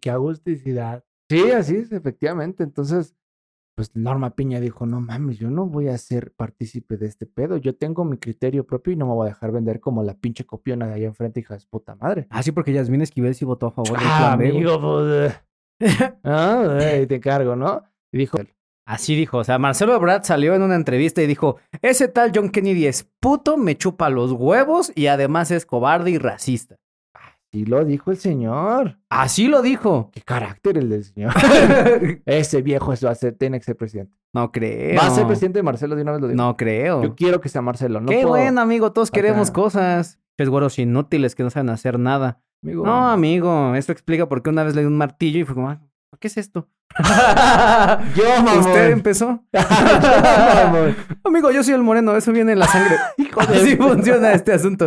qué agusticidad. Sí, así es, efectivamente. Entonces, pues Norma Piña dijo, no mames, yo no voy a ser partícipe de este pedo. Yo tengo mi criterio propio y no me voy a dejar vender como la pinche copiona de allá enfrente, hija de puta madre. Ah, sí, porque Yasmín Esquivel sí votó a favor del Ah, plan B, güey. amigo, pues, ah, eh, te cargo, ¿no? Y dijo, Así dijo, o sea, Marcelo Ebrard salió en una entrevista y dijo, ese tal John Kennedy es puto, me chupa los huevos y además es cobarde y racista. Y lo dijo el señor. Así lo dijo. Qué carácter el del señor. Ese viejo eso va a ser, tiene que ser presidente. no creo. Va a ser presidente Marcelo de una vez lo digo. No creo. Yo quiero que sea Marcelo. No Qué puedo- bueno, amigo, todos queremos cosas. Es güeros inútiles que no saben hacer nada. Amigo. No, amigo, esto explica por qué una vez le di un martillo y fue como, "Ah, ¿qué es esto? Yo, mamón. Usted empezó. Amigo, yo soy el moreno, eso viene en la sangre. De- Así funciona este asunto.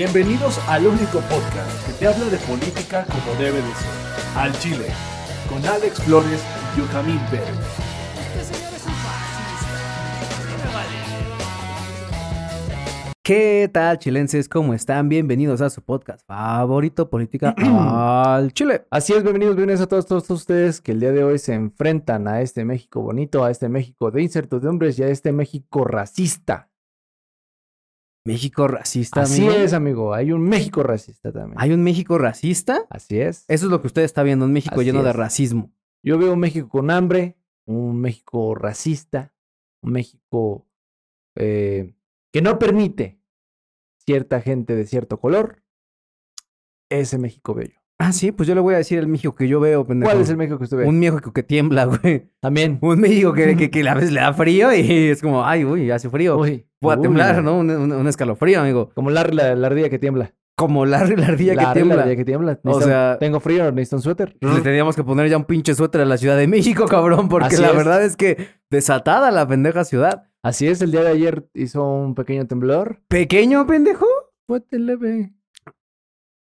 Bienvenidos al único podcast que te habla de política como debe de ser. Al Chile, con Alex Flores y Yujamín Pérez. ¿Qué tal, chilenses? ¿Cómo están? Bienvenidos a su podcast favorito, Política al Chile. Así es, bienvenidos, bienvenidos a todos, todos ustedes que el día de hoy se enfrentan a este México bonito, a este México de incertidumbres y a este México racista. México racista, Así amigo. es, amigo. Hay un México racista también. ¿Hay un México racista? Así es. Eso es lo que usted está viendo, un México Así lleno de racismo. Yo veo un México con hambre, un México racista, un México eh, que no permite cierta gente de cierto color. Ese México bello. Ah, sí, pues yo le voy a decir el México que yo veo, pendejo. ¿Cuál es el México que usted ve? Un México que tiembla, güey. También. Un México que, que, que a veces le da frío y es como, ay, uy, hace frío. Uy, Voy a uy, temblar, la- ¿no? Un, un- un escalofrío, amigo. Como la, la, la ardilla que tiembla. Como la, la ardilla La que tiembla. La ardilla que tiembla. O sea- Tengo frío, necesito un suéter. Le teníamos que poner ya un pinche suéter a la Ciudad de México, cabrón, porque Así la es. verdad es que desatada la pendeja ciudad. Así es, el día de ayer hizo un pequeño temblor. ¿Pequeño, pendejo? Fuerte leve.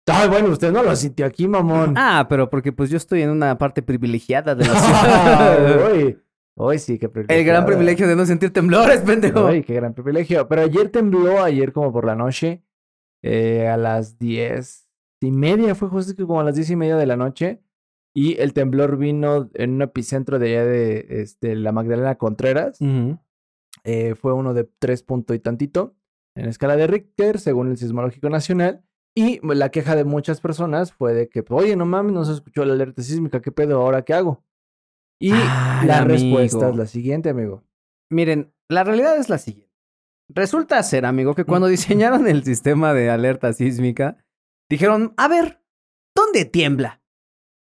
Ay, bueno, usted no lo sintió aquí, mamón. Ah, pero porque pues yo estoy en una parte privilegiada de la ciudad. Uy, uy, sí, qué privilegio. El gran privilegio de no sentir temblores, pendejo. Ay, qué gran privilegio. Pero ayer tembló, ayer como por la noche, eh, a las diez y media, fue justo como a las diez y media de la noche. Y el temblor vino en un epicentro de allá de este, la Magdalena Contreras. Eh, fue uno de tres punto y tantito en escala de Richter, según el Sismológico Nacional. Y la queja de muchas personas fue de que, oye, no mames, no se escuchó la alerta sísmica, ¿qué pedo? ¿Ahora qué hago? Y Ay, la amigo. respuesta es la siguiente, amigo. Miren, la realidad es la siguiente. Resulta ser, amigo, que cuando diseñaron el sistema de alerta sísmica, dijeron, a ver, ¿dónde tiembla?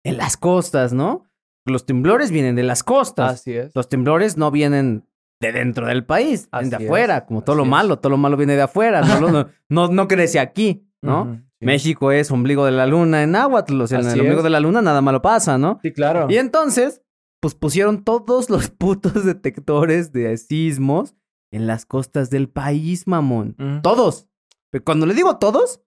En las costas, ¿no? Los temblores vienen de las costas. Así es. Los temblores no vienen de dentro del país, vienen de Así es, afuera, como todo lo así malo, todo lo malo viene de afuera, no, no, no crece aquí, ¿no? Sí. México es ombligo de la luna en náhuatl, o sea, en el ombligo es. de la luna nada malo pasa, ¿no? Sí, claro. Y entonces, pues pusieron todos los putos detectores de sismos en las costas del país, mamón. Todos. Pero Cuando le digo todos,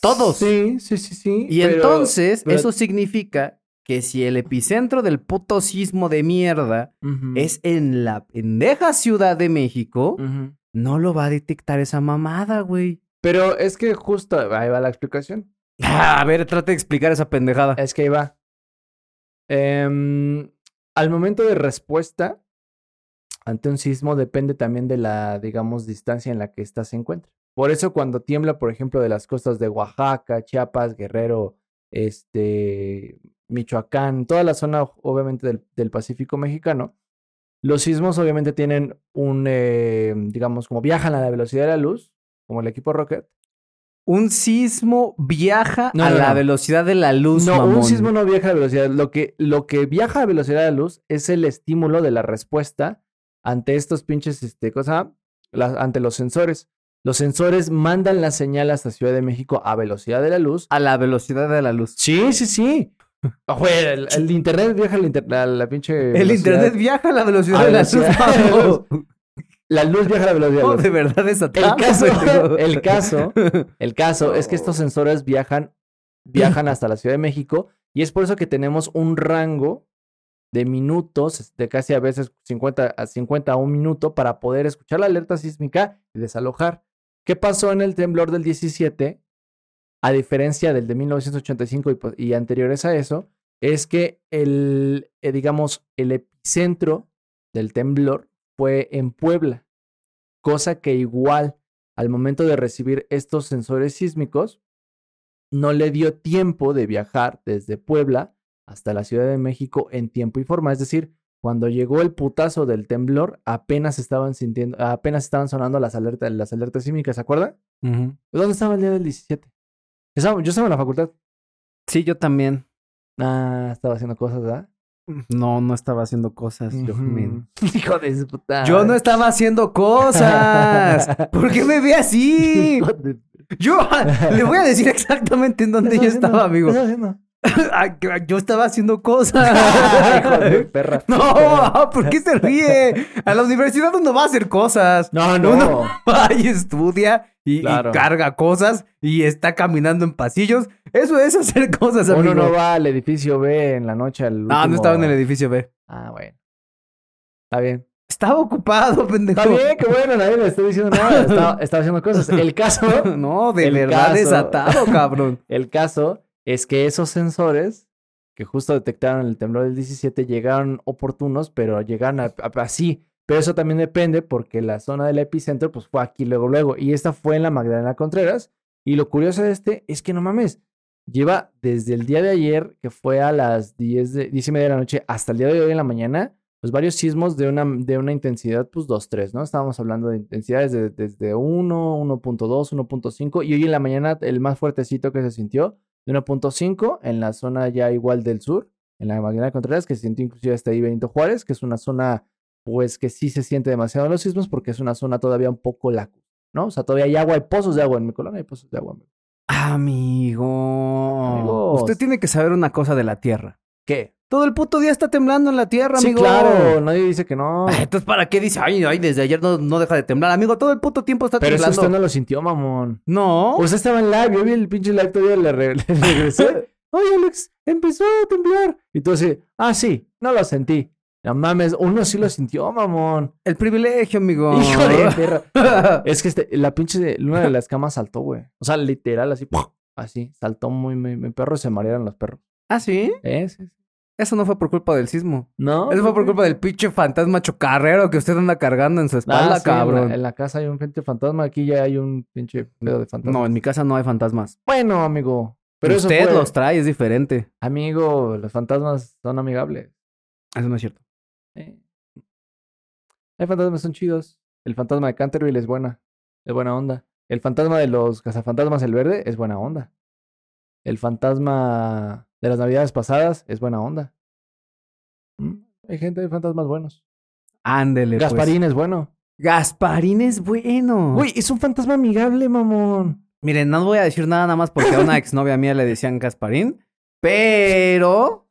todos. Sí, sí, sí, sí. Y pero- entonces, pero- eso significa que si el epicentro del puto sismo de mierda es en la pendeja Ciudad de México, no lo va a detectar esa mamada, güey. Pero es que justo, ahí va la explicación. A ver, trate de explicar esa pendejada. Es que ahí va. Em, al momento de respuesta ante un sismo depende también de la, digamos, distancia en la que ésta se encuentra. Por eso cuando tiembla, por ejemplo, de las costas de Oaxaca, Chiapas, Guerrero, este, Michoacán, toda la zona, obviamente, del, del Pacífico mexicano, los sismos obviamente tienen un, eh, digamos, como viajan a la velocidad de la luz, como el equipo Rocket. Un sismo viaja No, a no, la no. velocidad de la luz, No, mamón. un sismo no viaja a velocidad. Lo que, lo que viaja a velocidad de la luz es el estímulo de la respuesta ante estos pinches, este, cosa, la- ante los sensores. Los sensores mandan la señal hasta Ciudad de México a velocidad de la luz. A la velocidad de la luz. Sí, sí, sí. Güey, el, el internet viaja a la, inter- a la pinche. El velocidad. internet viaja a la velocidad A de la luz. La luz viaja a la velocidad No, luz. de verdad es El atrás. caso, el caso, el caso es que estos sensores viajan, viajan hasta la Ciudad de México y es por eso que tenemos un rango de minutos, de casi a veces 50 a 50 a un minuto para poder escuchar la alerta sísmica y desalojar. ¿Qué pasó en el temblor del 17? A diferencia del de 1985 y, y anteriores a eso, es que el, eh, digamos, el epicentro del temblor fue en Puebla cosa que igual al momento de recibir estos sensores sísmicos, no le dio tiempo de viajar desde Puebla hasta la Ciudad de México en tiempo y forma. Es decir, cuando llegó el putazo del temblor, apenas estaban sintiendo, apenas estaban sonando las alertas, las alertas sísmicas, ¿se acuerdan? ¿Dónde estaba el día del 17? Estaba- yo estaba en la facultad. Sí, yo también. Ah, estaba haciendo cosas, ¿verdad? No, no estaba haciendo cosas. Yo. Ujú. Hijo de su puta. Yo no estaba haciendo cosas. ¿Por qué me ve así? Yo le voy a decir exactamente en dónde ¿Qué yo estaba, amigo. Que Yo estaba haciendo cosas. Hijo de perra. No, ¿por qué se ríe? A la universidad uno va a hacer cosas. No, no. Uno va y estudia y, carga cosas y está caminando en pasillos. Eso es hacer cosas, amigo. Uno no va al edificio B en la noche al No, no último- estaba en el edificio B. Ah, bueno. Está bien. Estaba ocupado, pendejo. Está bien, qué bueno, nadie le estoy diciendo nada. Estaba, estaba haciendo cosas. El caso, No, de verdad caso. desatado, cabrón. el caso es que esos sensores que justo detectaron el temblor del 17 llegaron oportunos, pero llegaron así. Pero eso también depende porque la zona del epicentro pues fue aquí luego luego y esta fue en la Magdalena Contreras y lo curioso de este es que no mames, lleva desde el día de ayer que fue a las 10 de 10 y media de la noche hasta el día de hoy en la mañana pues varios sismos de una, de una intensidad pues 2-3, ¿no? Estábamos hablando de intensidades de- desde 1, 1.2, 1.5 y hoy en la mañana el más fuertecito que se sintió de 1.5 en la zona ya igual del sur, en la Magdalena Contreras, que se sintió inclusive hasta ahí Benito Juárez, que es una zona pues que sí se siente demasiado en los sismos porque es una zona todavía un poco lacustre, ¿no? O sea, todavía hay agua, hay pozos de agua en mi colonia, hay pozos de agua. Amigo. Amigos. Usted tiene que saber una cosa de la Tierra. ¿Qué? Todo el puto día está temblando en la Tierra, Sí, amigo. claro, nadie dice que no. Entonces, ¿para qué dice? Ay, ay, desde ayer no, no deja de temblar. Amigo, todo el puto tiempo está Pero eso temblando. usted no lo sintió, mamón. No. Usted estaba en live, yo vi el pinche live todavía, le, re- le regresé. Oye, Alex, empezó a temblar. Y tú así, ah, sí, no lo sentí. No mames, uno sí lo sintió, mamón. El privilegio, amigo. Hijo de perra. Es que este, la pinche, una de las camas saltó, güey. O sea, literal, así, así, saltó muy, mi, mi perro se marearon los perros. ¿Ah, sí? ¿Eh? Sí, sí. Eso no fue por culpa del sismo. No. Eso fue por culpa del pinche fantasma chocarrero que usted anda cargando en su Ah, espalda, sí, en la- cabrón. En la, casa hay un pinche fantasma, aquí ya hay un pinche pedo de fantasma. No, en mi casa no hay fantasmas. Bueno, amigo. Pero eso usted fue- los trae, es diferente. Amigo, los fantasmas son amigables. Eso no es cierto. Eh. Hay fantasmas son chidos. El fantasma de Canterville es buena. Es buena onda. El fantasma de los cazafantasmas el verde es buena onda. El fantasma de las navidades pasadas es buena onda. Mm, Hay gente de fantasmas buenos. Ándele, pues. Gasparín es bueno. Gasparín es bueno. Güey, es un fantasma amigable, mamón. Miren, no voy a decir nada nada más porque a una exnovia mía le decían Gasparín. Pero.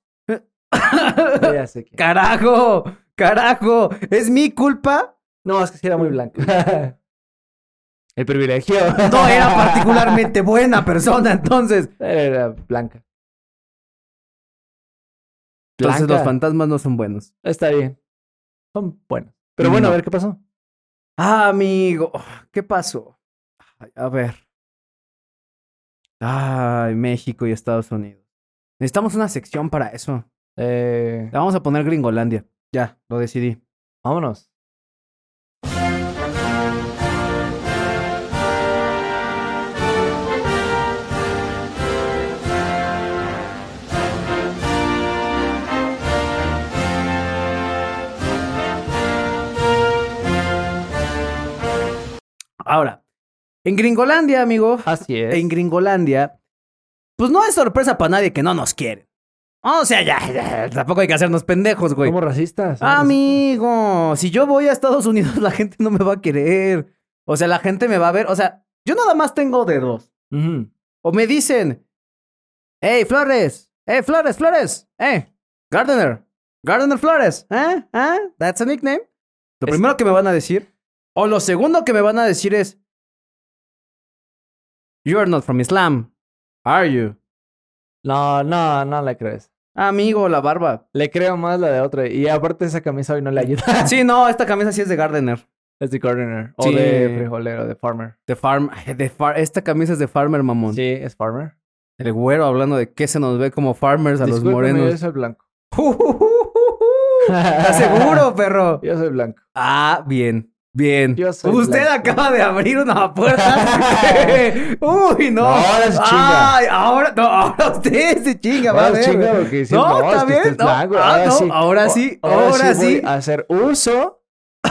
Ya sé quién. ¡Carajo! ¡Carajo! ¿Es mi culpa? No, es que sí era muy blanco. El privilegio. No era particularmente buena persona, entonces. Era blanca. Entonces Blanca. los fantasmas no son buenos. Está bien. Son buenos. Pero bueno, No. a ver qué pasó. Ah, amigo. ¿Qué pasó? A ver. Ay, México y Estados Unidos. Necesitamos una sección para eso. Eh, vamos a poner Gringolandia. Ya, lo decidí. vámonos. Ahora, en Gringolandia, amigo. Así es. En Gringolandia, pues no es sorpresa para nadie que no nos quieren. O sea, ya, ya, tampoco hay que hacernos pendejos, güey. Somos racistas. Ah, Amigo, si yo voy a Estados Unidos, la gente no me va a querer. O sea, la gente me va a ver. O sea, yo nada más tengo de dos. racistas. Ujú. O me dicen, hey, Flores, ¡Eh, Flores, Flores! ¡Eh! Gardener. Gardener Flores. ¿Eh? ¿Eh? That's a nickname. Lo Es- primero que me van a decir, o lo segundo que me van a decir es, You are not from Islam, are you? No, no, no le crees. Amigo, la barba. Le creo más la de otra. Y aparte esa camisa hoy no le ayuda. Sí, no, esta camisa sí es de Gardener. Es de gardener. O Sí. de frijolero, de farmer. De farm, de far- esta camisa es de farmer, mamón. Sí, es farmer. El güero hablando de que se nos ve como farmers a los morenos. Yo soy blanco. ¿Estás seguro, perro? Yo soy blanco. Ah, bien, bien. Soy Usted acaba de abrir una puerta. Uy, no. No, ahora se chinga. Ay, ahora, no, ahora usted se chinga, va a Ahora ver. chinga porque sí, No, no, está es bien, es no. blanco. Ah, ahora sí. ahora sí, ahora voy sí. a hacer uso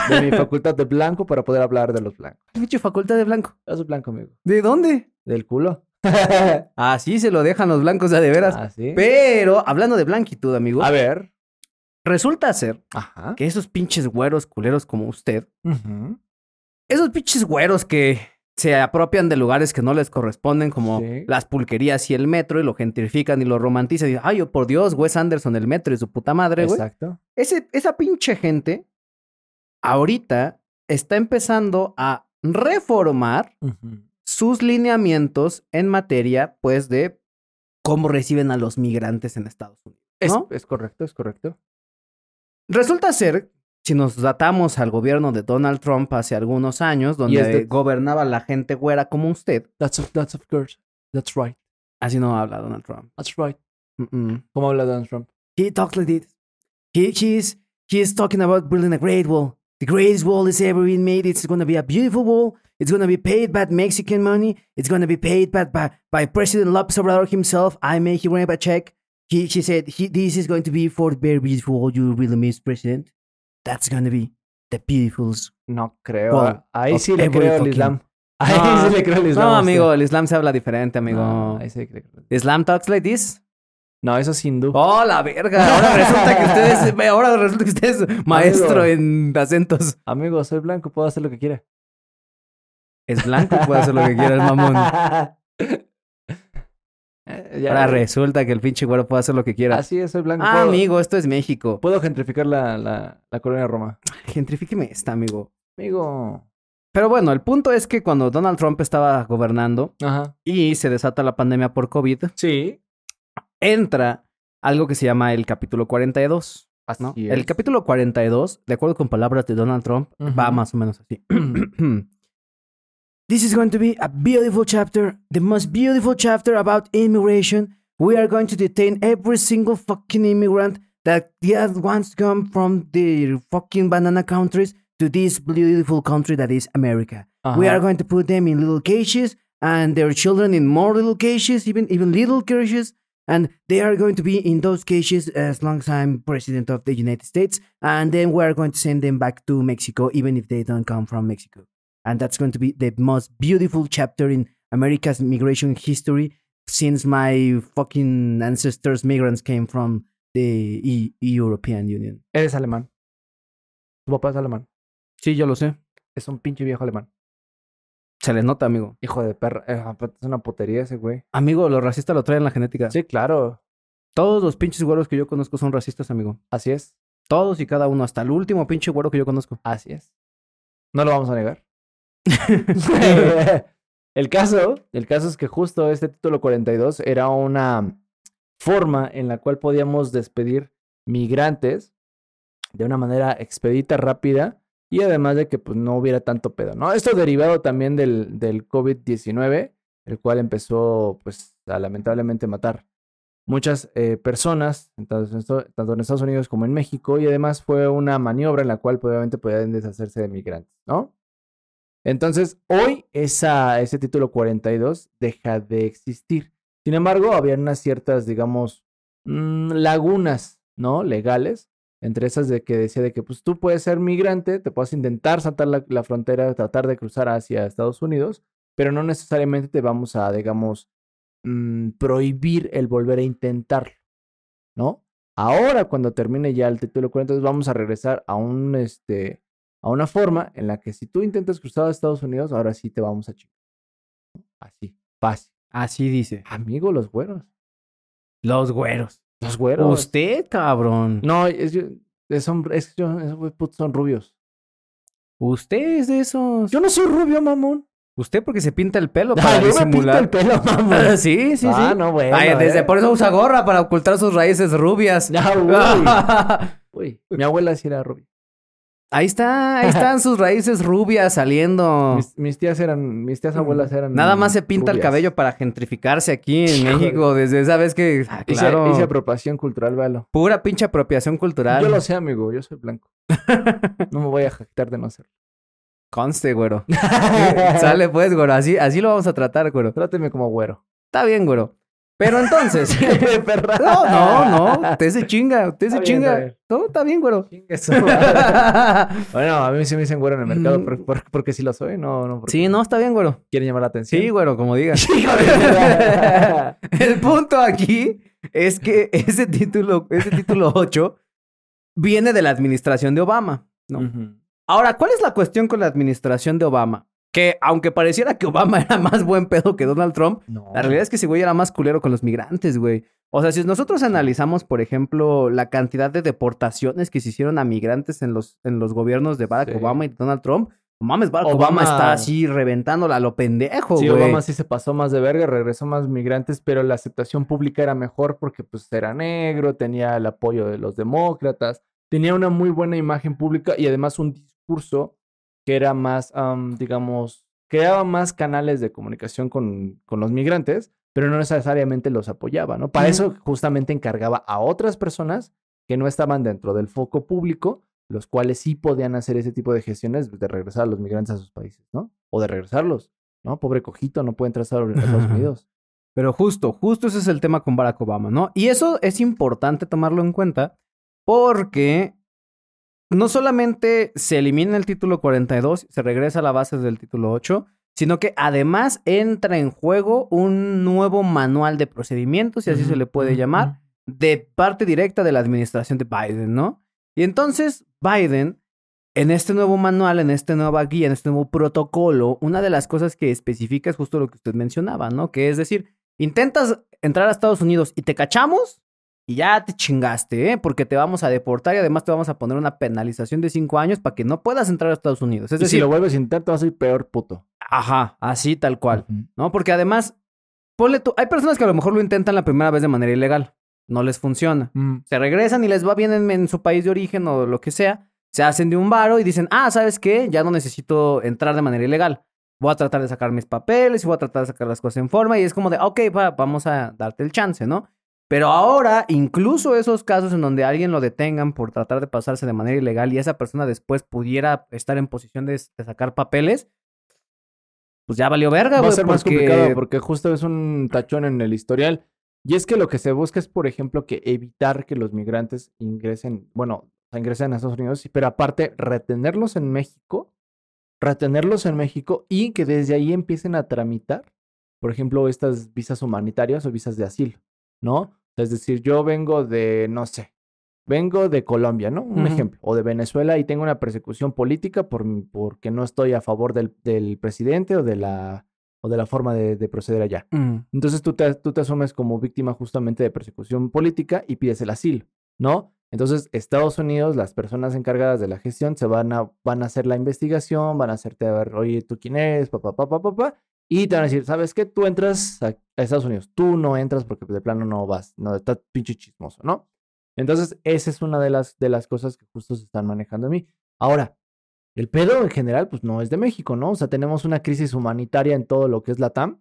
de mi facultad de blanco para poder hablar de los blancos. Pinche facultad de blanco. Soy blanco, amigo. ¿De dónde? Del culo. Así se lo dejan los blancos ya de veras. Así. Pero, hablando de blanquitud, amigo, A ver. Resulta ser Ajá. que esos pinches güeros culeros como usted, esos pinches güeros que se apropian de lugares que no les corresponden, como Sí. las pulquerías y el metro, y lo gentrifican y lo romantizan. Y, ay, oh, por Dios, Wes Anderson, el metro y su puta madre, güey. Exacto. Ese, esa pinche gente ahorita está empezando a reformar sus lineamientos en materia, pues, de cómo reciben a los migrantes en Estados Unidos. Es, ¿no? es correcto, es correcto. Resulta ser, si nos datamos al gobierno de Donald Trump hace algunos años, donde gobernaba la gente güera como usted, That's of, that's of course. That's right. así no habla Donald Trump. That's right. ¿Cómo habla Donald Trump? He talks like this. He, he's, he's talking about building a great wall. The greatest wall is ever been made. It's going to be a beautiful wall. It's going to be paid by Mexican money. It's going to be paid by, by, by President López Obrador himself. I may he write a check. He, he said, he, this is going to be for the very beautiful you really miss, President. That's going to be the beautiful. No creo. Well, Ahí sí le creo al Islam. Ahí No, sí le creo al Islam. No, amigo, el Islam se habla diferente, amigo. No, ahí sí creo. Islam talks like this. No, eso es hindú. Oh, la verga. Ahora resulta que usted es, ahora resulta que usted es maestro en acentos. Amigo, soy blanco, puedo hacer lo que quiera. Es blanco, puede hacer lo que quiera el mamón. Eh, Ahora resulta que el pinche güero puede hacer lo que quiera. Así es, soy blanco. Ah, puedo, amigo, esto es México. Puedo gentrificar la, la, la colonia de Roma. Gentrifíqueme esta, amigo. Amigo. Pero bueno, el punto es que cuando Donald Trump estaba gobernando Ajá. y se desata la pandemia por COVID, Sí. entra algo que se llama el capítulo 42. Así ¿no? es. El capítulo 42, de acuerdo con palabras de Donald Trump, va más o menos así. This is going to be a beautiful chapter, the most beautiful chapter about immigration. We are going to detain every single fucking immigrant that just wants to come from the fucking banana countries to this beautiful country that is America. We uh-huh. are going to put them in little cages and their children in more little cages, even even little cages, and they are going to be in those cages as long as I'm president of the United States, and then we are going to send them back to Mexico, even if they don't come from Mexico. And that's going to be the most beautiful chapter in America's migration history since my fucking ancestors migrants came from the E- European Union. Eres alemán. Tu papá es alemán. Sí, yo lo sé. Es un pinche viejo alemán. Se le nota, amigo. Hijo de perra. Eh, aparte es una putería ese güey. Amigo, los racistas lo traen en la genética. Sí, claro. Todos los pinches güeros que yo conozco son racistas, amigo. Así es. Todos y cada uno, hasta el último pinche güero que yo conozco. Así es. No lo vamos a negar. el caso, el caso es que justo este título 42 era una forma en la cual podíamos despedir migrantes de una manera expedita, rápida y además de que pues no hubiera tanto pedo, ¿no? Esto derivado también del, del COVID-19, el cual empezó pues a lamentablemente matar muchas eh, personas, tanto en, Estados Unidos como en México, y además fue una maniobra en la cual pues, obviamente podían deshacerse de migrantes, ¿no? Entonces, hoy ese título 42 deja de existir. Sin embargo, había unas ciertas, digamos, mm, lagunas, ¿no? Legales, entre esas de que decía de que pues tú puedes ser migrante, te puedes intentar saltar la, la frontera, tratar de cruzar hacia Estados Unidos, pero no necesariamente te vamos a, digamos, mm, prohibir el volver a intentarlo, ¿no? Ahora, cuando termine ya el título 42, vamos a regresar a un, este, a una forma en la que si tú intentas cruzar a Estados Unidos, ahora sí te vamos a chingar. Así, fácil. Así dice. Amigo, los güeros. Los güeros. Los güeros. Usted, cabrón. No, es, es, hombre- es esos putos son rubios. Usted es de esos. Yo no soy rubio, mamón. Usted porque se pinta el pelo Ah, para yo me pinto disimular. el pelo, mamón. sí, sí, Ah, sí. no, bueno. Ay, desde eh. por eso usa gorra para ocultar sus raíces rubias. Ya, uy. Uy, mi abuela sí era rubia. Ahí está, ahí están sus raíces rubias saliendo. Mis, mis tías eran, mis tías abuelas eran. Nada más se pinta el cabello para gentrificarse aquí en. México desde esa vez que, ah, Hice, claro, hice apropiación cultural, véalo. pura pinche apropiación cultural. Yo lo sé, amigo, yo soy blanco. No me voy a jactar de no ser. Conste, güero. Sale pues, güero, así, así lo vamos a tratar, güero. Tráteme como güero. Está bien, güero. Pero entonces... No, no, no, usted se chinga, usted se Está bien, está chinga. No, está bien, güero. Bueno, a mí sí me dicen güero en el mercado Mm. por- por- porque sí lo soy, no, no porque sí, no, está bien, güero. quieren llamar la atención. Sí, güero, como digas. El punto aquí es que ese título, ese título 8 viene de la administración de Obama. ¿no? Ahora, ¿cuál es la cuestión con la administración de Obama? Que aunque pareciera que Obama era más buen pedo que Donald Trump, No. la realidad es que ese güey era más culero con los migrantes, güey. O sea, si nosotros analizamos, por ejemplo, la cantidad de deportaciones que se hicieron a migrantes en los, en los gobiernos de Barack Sí. Obama y Donald Trump, mames, Barack Obama, Obama- está así reventándola a lo pendejo, Sí, güey. Obama sí se pasó más de verga, regresó más migrantes, pero la aceptación pública era mejor porque pues era negro, tenía el apoyo de los demócratas, tenía una muy buena imagen pública y además un discurso que era más, am, digamos, creaba más canales de comunicación con, con los migrantes, pero no necesariamente los apoyaba, ¿no? Para eso justamente encargaba a otras personas que no estaban dentro del foco público, los cuales sí podían hacer ese tipo de gestiones de regresar a los migrantes a sus países, ¿no? O de regresarlos. ¿no? Pobre cojito, no puede entrar a Estados Unidos. Pero justo, justo ese es el tema con Barack Obama, ¿no? Y eso es importante tomarlo en cuenta porque no solamente se elimina el título 42, se regresa a la base del título 8, sino que además entra en juego un nuevo manual de procedimientos, si así se le puede llamar, de parte directa de la administración de Biden, ¿no? Y entonces Biden, en este nuevo manual, en esta nueva guía, en este nuevo protocolo, una de las cosas que especifica es justo lo que usted mencionaba, ¿no? Que es decir, intentas entrar a Estados Unidos y te cachamos y ya te chingaste, ¿eh? Porque te vamos a deportar y además te vamos a poner una penalización de cinco años para que no puedas entrar a Estados Unidos. Es Y si decir, lo vuelves a intentar, te vas a ir peor puto. ajá, así tal cual. ¿no? Porque además, ponle tú, hay personas que a lo mejor lo intentan la primera vez de manera ilegal, no les funciona. Mm. Se regresan y les va bien en, en su país de origen o lo que sea, se hacen de un varo y dicen, ah, ¿sabes qué? Ya no necesito entrar de manera ilegal. Voy a tratar de sacar mis papeles y voy a tratar de sacar las cosas en forma y es como de, ok, va, vamos a darte el chance, ¿no? Pero ahora, incluso esos casos en donde alguien lo detengan por tratar de pasarse de manera ilegal y esa persona después pudiera estar en posición de, de sacar papeles, pues ya valió verga, Va a güey, ser más complicado porque justo es un tachón en el historial. Y es que lo que se busca es, por ejemplo, que evitar que los migrantes ingresen, bueno, ingresen a Estados Unidos, pero aparte retenerlos en México, retenerlos en México y que desde ahí empiecen a tramitar, por ejemplo, estas visas humanitarias o visas de asilo, ¿no? Es decir, yo vengo de, no sé, vengo de Colombia, ¿no? Un ejemplo, o de Venezuela y tengo una persecución política por, porque no estoy a favor del, del presidente o de la, o de la forma de, de proceder allá. Mm. Entonces tú te, tú te asumes como víctima justamente de persecución política y pides el asilo, ¿no? Entonces Estados Unidos, las personas encargadas de la gestión, se van a, van a hacer la investigación, van a hacerte a ver, oye, ¿tú quién eres? Papá, papá, papá. Y te van a decir, ¿sabes qué? Tú entras a, Estados Unidos. Tú no entras porque de plano no vas. No, está pinche chismoso, ¿no? Entonces, esa es una de las, de las cosas que justo se están manejando a mí. Ahora, el pedo en general, pues no es de México, ¿no? O sea, tenemos una crisis humanitaria en todo lo que es la TAM.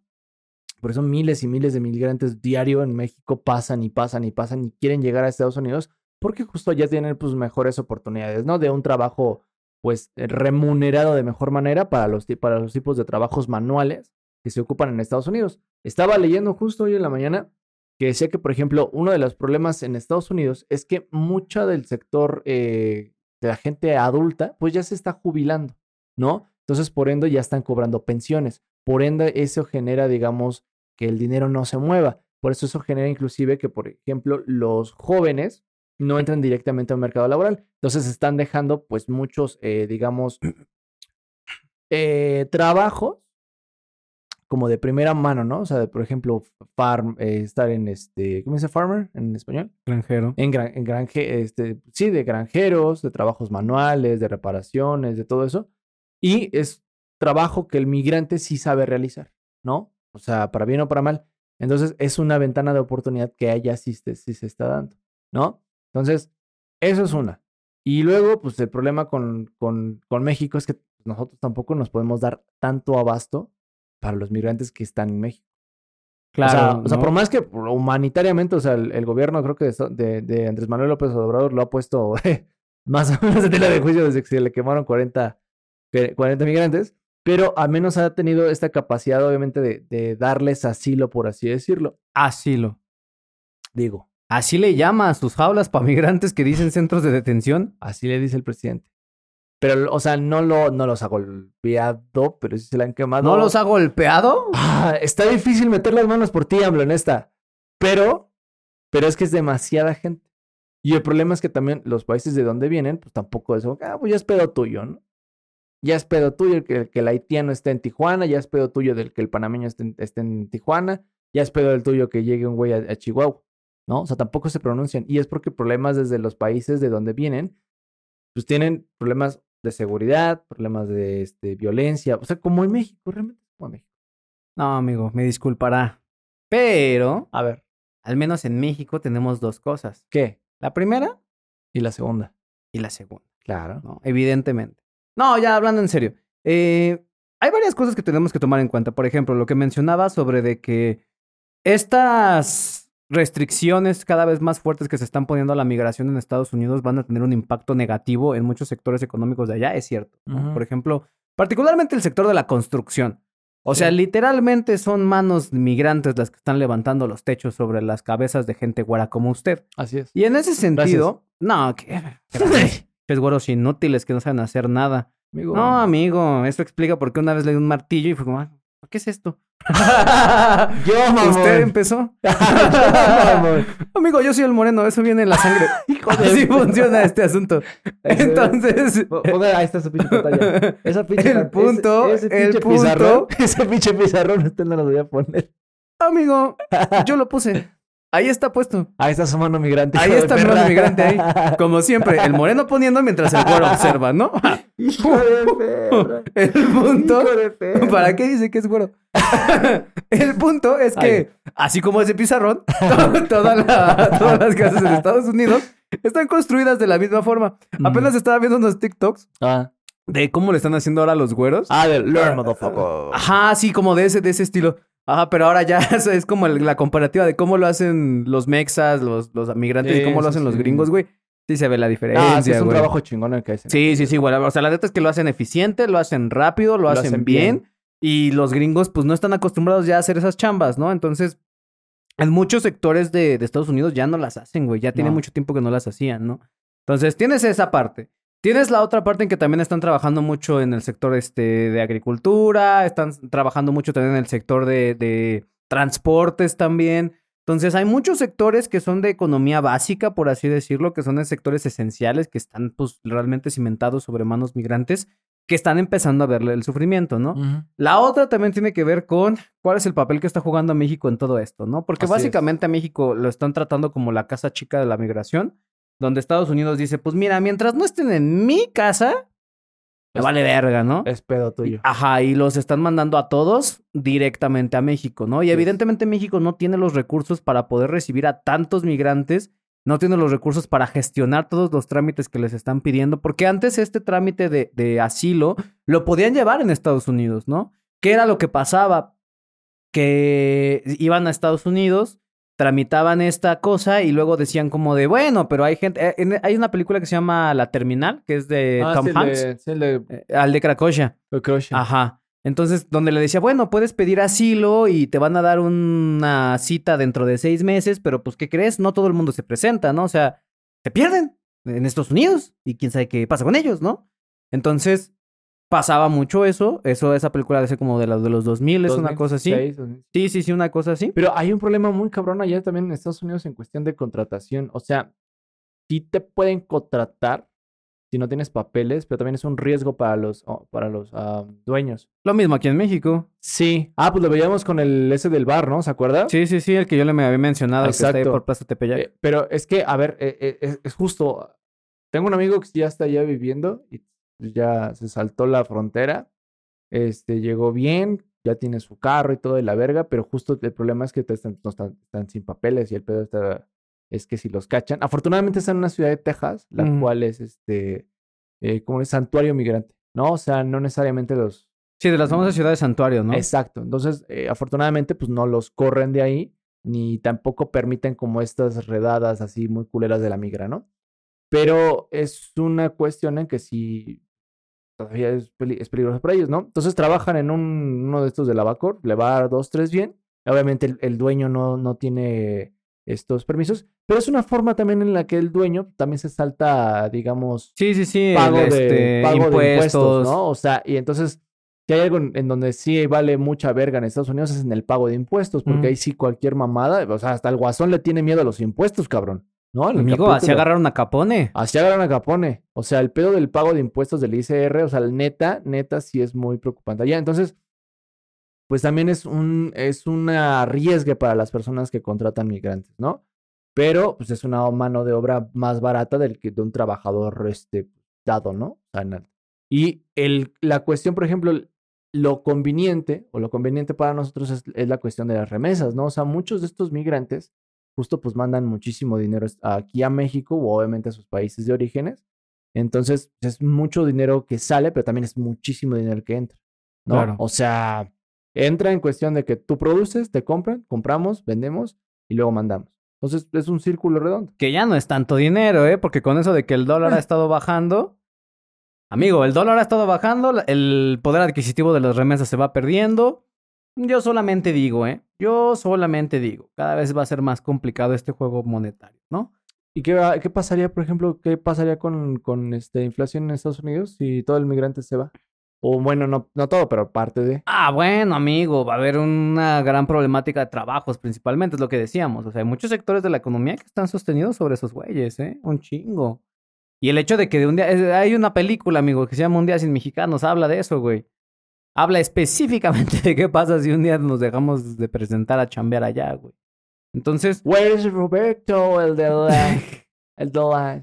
Por eso miles y miles de migrantes diario en México pasan y pasan y pasan y quieren llegar a Estados Unidos porque justo ya tienen pues mejores oportunidades, ¿no? De un trabajo pues remunerado de mejor manera para los, para los tipos de trabajos manuales se ocupan en Estados Unidos. Estaba leyendo justo hoy en la mañana que decía que, por ejemplo, uno de los problemas en Estados Unidos es que mucha del sector eh, de la gente adulta, pues ya se está jubilando, ¿no? Entonces, por ende, ya están cobrando pensiones. Por ende, eso genera, digamos, que el dinero no se mueva. Por eso eso genera inclusive que, por ejemplo, los jóvenes no entran directamente al mercado laboral. Entonces, están dejando, pues, muchos, eh, digamos, eh, trabajos como de primera mano, ¿no? O sea, de, por ejemplo, farm, eh, estar en este, ¿cómo dice farmer en español? Granjero. En, gran, en granje, este, sí, de granjeros, de trabajos manuales, de reparaciones, de todo eso. Y es trabajo que el migrante sí sabe realizar, ¿no? O sea, para bien o para mal. Entonces, es una ventana de oportunidad que allá sí, se- sí se está dando, ¿no? Entonces, eso es una. Y luego, pues el problema con, con, con México es que nosotros tampoco nos podemos dar tanto abasto para los migrantes que están en México. Claro. o sea, o sea, ¿no? por más que humanitariamente, o sea, el, el gobierno creo que de, de, de Andrés Manuel López Obrador lo ha puesto más o menos de tela de juicio desde que se le quemaron 40, que- 40 migrantes, pero al menos ha tenido esta capacidad, obviamente, de, de darles asilo, por así decirlo. Asilo. Digo, Así le llama a sus jaulas para migrantes que dicen centros de detención. así le dice el presidente. Pero, o sea, no, lo, no los ha golpeado, pero sí se le han quemado. ¿No los ha golpeado? Ah, está difícil meter las manos por ti, AMLO, en esta. Pero, pero es que es demasiada gente. Y el problema es que también los países de donde vienen, pues tampoco es, ah, pues ya es pedo tuyo, ¿no? Ya es pedo tuyo el que, el que el haitiano esté en Tijuana, ya es pedo tuyo del que el panameño esté en, esté en Tijuana, ya es pedo del tuyo que llegue un güey a, a Chihuahua, ¿no? O sea, tampoco se pronuncian. Y es porque problemas desde los países de donde vienen, pues tienen problemas de seguridad, problemas de este, violencia, o sea, como en México, realmente como en México. No, amigo, me disculpará. Pero, A ver, al menos en México tenemos dos cosas. ¿qué? La primera Y la segunda. y la segunda, Claro. ¿no? Evidentemente. No, ya hablando en serio. eh, hay varias cosas que tenemos que tomar en cuenta. Por ejemplo, lo que mencionaba sobre de que estas restricciones cada vez más fuertes que se están poniendo a la migración en Estados Unidos van a tener un impacto negativo en muchos sectores económicos de allá, es cierto. Por ejemplo, particularmente el sector de la construcción. O sea, literalmente son manos migrantes las que están levantando los techos sobre las cabezas de gente güera como usted. Así es. Y en ese sentido, no, que es güeros inútiles que no saben hacer nada. Amigo. No, amigo, eso explica por qué una vez le di un martillo y fue como, "Ah, ¿qué es esto? Yo, mamón. Usted empezó. Amigo, yo soy el moreno, eso viene en la sangre. Hijo de- Así funciona este asunto. Entonces, Po- ponga- ahí está su pinche pantalla. Esa pinche El punto, ese, ese el pinche punto. pizarrón, ese pinche pizarrón usted no lo voy a poner. amigo, yo lo puse. Ahí está puesto. Ahí está su mano migrante. Ahí está mi mano migrante ahí. Como siempre, el moreno poniendo mientras el güero observa, ¿no? Hijo de. El punto. Hijo de. ¿Para qué dice que es güero? el punto es que, así como ese pizarrón, to- toda la- todas las casas en Estados Unidos están construidas de la misma forma. Apenas estaba viendo unos TikToks Ah, de cómo le están haciendo ahora a los güeros. ah del learn, motherfucker. Ajá, sí, como de ese, de ese estilo. Ajá, pero ahora ya es como el- la comparativa de cómo lo hacen los mexas, los, los migrantes y cómo lo sí, hacen los gringos, güey. Sí se ve la diferencia, Ah, sí, es un güey. trabajo chingón el que hacen. Sí, sí, sí, güey. O sea, la neta es que lo hacen eficiente, lo hacen rápido, lo, Lo hacen, hacen bien, bien. Y los gringos, pues, no están acostumbrados ya a hacer esas chambas, ¿no? Entonces, en muchos sectores de, de Estados Unidos ya no las hacen, güey. Ya tiene No. mucho tiempo que no las hacían, ¿no? Entonces, tienes esa parte. Tienes la otra parte en que también están trabajando mucho en el sector este, de agricultura, están trabajando mucho también en el sector de, de transportes también. Entonces, hay muchos sectores que son de economía básica, por así decirlo, que son de sectores esenciales, que están pues realmente cimentados sobre manos migrantes, que están empezando a verle el sufrimiento, ¿no? La otra también tiene que ver con cuál es el papel que está jugando México en todo esto, ¿no? Porque Así es. básicamente a México lo están tratando como la casa chica de la migración, donde Estados Unidos dice, pues mira, mientras no estén en mi casa, me vale verga, ¿no? Es pedo tuyo. Ajá, y los están mandando a todos directamente a México, ¿no? Y Sí. evidentemente México no tiene los recursos para poder recibir a tantos migrantes, no tiene los recursos para gestionar todos los trámites que les están pidiendo, porque antes este trámite de, de asilo lo podían llevar en Estados Unidos, ¿no? ¿Qué era lo que pasaba? Que iban a Estados Unidos, tramitaban esta cosa y luego decían como de, bueno, pero hay gente, eh, hay una película que se llama La Terminal, que es de Ah, Tom sí, Hanks, sí, eh, al de Cracovia. Ajá. Entonces, donde le decía, bueno, puedes pedir asilo y te van a dar una cita dentro de seis meses, pero pues, ¿qué crees? No todo el mundo se presenta, ¿no? O sea, se pierden en Estados Unidos y quién sabe qué pasa con ellos, ¿no? Entonces, pasaba mucho eso. Eso, esa película de ser como de los, de los 2000, es una cosa así. 2006, 2006. Sí, sí, sí, una cosa así. Pero hay un problema muy cabrón allá también en Estados Unidos en cuestión de contratación. O sea, sí te pueden contratar, si no tienes papeles, pero también es un riesgo para los, oh, para los ah, dueños. Lo mismo aquí en México. Sí. Ah, pues lo veíamos con el ese del bar, ¿no? ¿Se acuerda? Sí, sí, sí, el que yo le me había mencionado que está ahí Exacto. por Plaza Tepeyac. Eh, pero es que, a ver, eh, eh, es, es justo. Tengo un amigo que ya está allá viviendo y ya se saltó la frontera. Este, llegó bien, ya tiene su carro y todo de la verga, pero justo el problema es que están, no están, están sin papeles y el pedo está, es que si los cachan. Afortunadamente está en una ciudad de Texas, la cual es este, eh, como un santuario migrante, ¿no? O sea, no necesariamente los, Sí, de las famosas ciudades santuarios, ¿no? Exacto. Entonces, eh, afortunadamente, pues no los corren de ahí, ni tampoco permiten como estas redadas así muy culeras de la migra, ¿no? Pero es una cuestión en que sí todavía es, peli- es peligroso para ellos, ¿no? Entonces trabajan en un, uno de estos de Lavacor, le va a dar dos, tres bien. Obviamente el, el dueño no, no tiene estos permisos, pero es una forma también en la que el dueño también se salta, digamos, Sí, sí, sí. pago, de, este, pago de impuestos. impuestos, ¿no? O sea, y entonces, si hay algo en, donde sí vale mucha verga en Estados Unidos es en el pago de impuestos, porque ahí sí cualquier mamada, o sea, hasta el guasón le tiene miedo a los impuestos, cabrón, ¿no? Amigo, así agarraron a Capone. Así agarran a Capone. O sea, el pedo del pago de impuestos del ICR, o sea, el neta, neta sí es muy preocupante. Ya, entonces, pues también es un, es una para las personas que contratan migrantes, ¿no? Pero, pues es una mano de obra más barata del que de un trabajador este, dado, ¿no? Y el, la cuestión, por ejemplo, lo conveniente, o lo conveniente para nosotros es, es la cuestión de las remesas, ¿no? O sea, muchos de estos migrantes justo pues mandan muchísimo dinero aquí a México o obviamente a sus países de orígenes. Entonces, pues, es mucho dinero que sale, pero también es muchísimo dinero que entra, ¿no? Claro. O sea, entra en cuestión de que tú produces, te compran, compramos, vendemos y luego mandamos. Entonces, es un círculo redondo. Que ya no es tanto dinero, ¿eh? Porque con eso de que el dólar ha estado bajando. Amigo, el dólar ha estado bajando, el poder adquisitivo de las remesas se va perdiendo. Yo solamente digo, ¿eh? Yo solamente digo, cada vez va a ser más complicado este juego monetario, ¿no? ¿Y qué, qué pasaría, por ejemplo, qué pasaría con, con este, inflación en Estados Unidos si todo el migrante se va? O bueno, no, no todo, pero parte de... Ah, bueno, amigo, va a haber una gran problemática de trabajos principalmente, es lo que decíamos. O sea, hay muchos sectores de la economía que están sostenidos sobre esos güeyes, ¿eh? Un chingo. Y el hecho de que de un día... Hay una película, amigo, que se llama Un día sin mexicanos, habla de eso, güey. Habla específicamente de qué pasa si un día nos dejamos de presentar a chambear allá, güey. Entonces, Where is Roberto? El de la... el de la...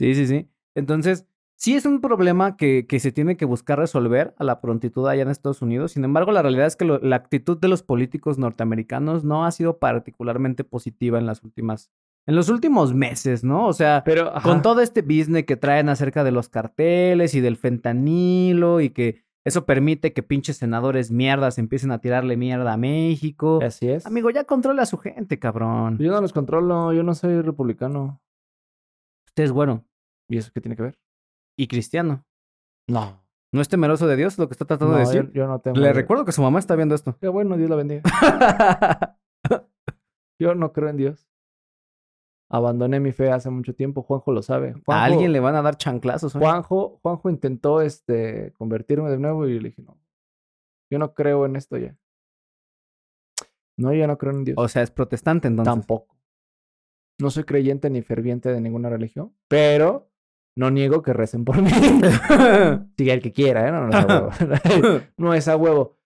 Sí, sí, sí. Entonces, sí es un problema que, que se tiene que buscar resolver a la prontitud allá en Estados Unidos. Sin embargo, la realidad es que lo- la actitud de los políticos norteamericanos no ha sido particularmente positiva en las últimas, en los últimos meses, ¿no? O sea, Pero, con todo este business que traen acerca de los carteles y del fentanilo y que eso permite que pinches senadores mierdas empiecen a tirarle mierda a México. Así es. Amigo, ya controla a su gente, cabrón. Yo no los controlo, yo no soy republicano. Usted es bueno ¿Y eso qué tiene que ver? y cristiano. No. ¿No es temeroso de Dios lo que está tratando No, de yo, decir? yo no tengo... Le recuerdo que su mamá está viendo esto. Qué bueno, Dios la bendiga. Yo no creo en Dios. Abandoné mi fe hace mucho tiempo, Juanjo lo sabe. Juanjo, a alguien le van a dar chanclazos. Juanjo, Juanjo intentó este, convertirme de nuevo y le dije, no, yo no creo en esto ya. No, yo no creo en Dios. O sea, es protestante entonces. Tampoco. No soy creyente ni ferviente de ninguna religión, pero no niego que recen por mí. Siga el que quiera, ¿eh? No, no es a huevo. no es a huevo.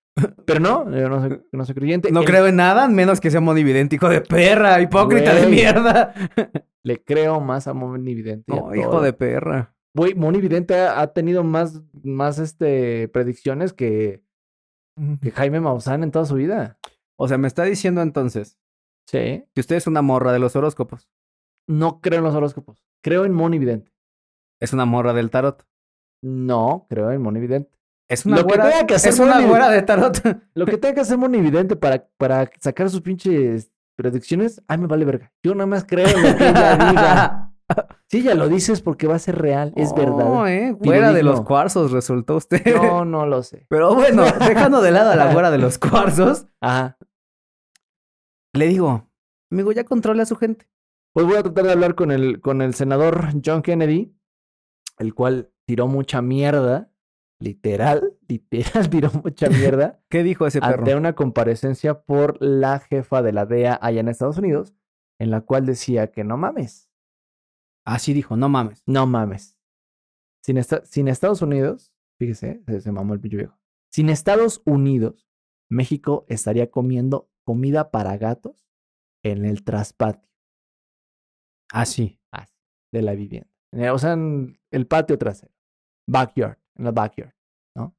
Pero no, yo no soy, no soy creyente. no El- creo en nada, menos que sea monividente, hijo de perra, hipócrita de mierda. Le creo más a Moni Vidente. y a No, hijo todo. de perra. Güey, Moni Vidente ha, ha tenido más, más este, predicciones que, que Jaime Maussan en toda su vida. O sea, me está diciendo entonces Sí. que usted es una morra de los horóscopos. No creo en los horóscopos. Creo en Moni Vidente. Es una morra del tarot. No, creo en Moni Vidente. Es una Lo que tenga que hacer es una güera de tarot. Lo que tenga que hacer Moni Vidente para, para sacar sus pinches predicciones, ay, me vale verga. Yo nada más creo en lo que ella diga. Sí, ya lo dices porque va a ser real, es No, verdad. eh, güera de los cuarzos resultó usted. Yo no lo sé. Pero bueno, dejando de lado a la güera de los cuarzos, Ajá. le digo, amigo, ya controla a su gente. Pues voy a tratar de hablar con el, con el senador John Kennedy, el cual tiró mucha mierda, literal, literal tiró mucha mierda, ¿Qué dijo ese perro? ante una comparecencia por la jefa de la DEA allá en Estados Unidos, en la cual decía que no mames, Así dijo, no mames. no mames. sin, esta- sin Estados Unidos, fíjese, se, se mamó el pinche viejo. Sin Estados Unidos, México estaría comiendo comida para gatos en el traspatio Ah, sí. así, de la vivienda. Eh, O sea, en el patio trasero. Backyard, en la backyard, ¿no?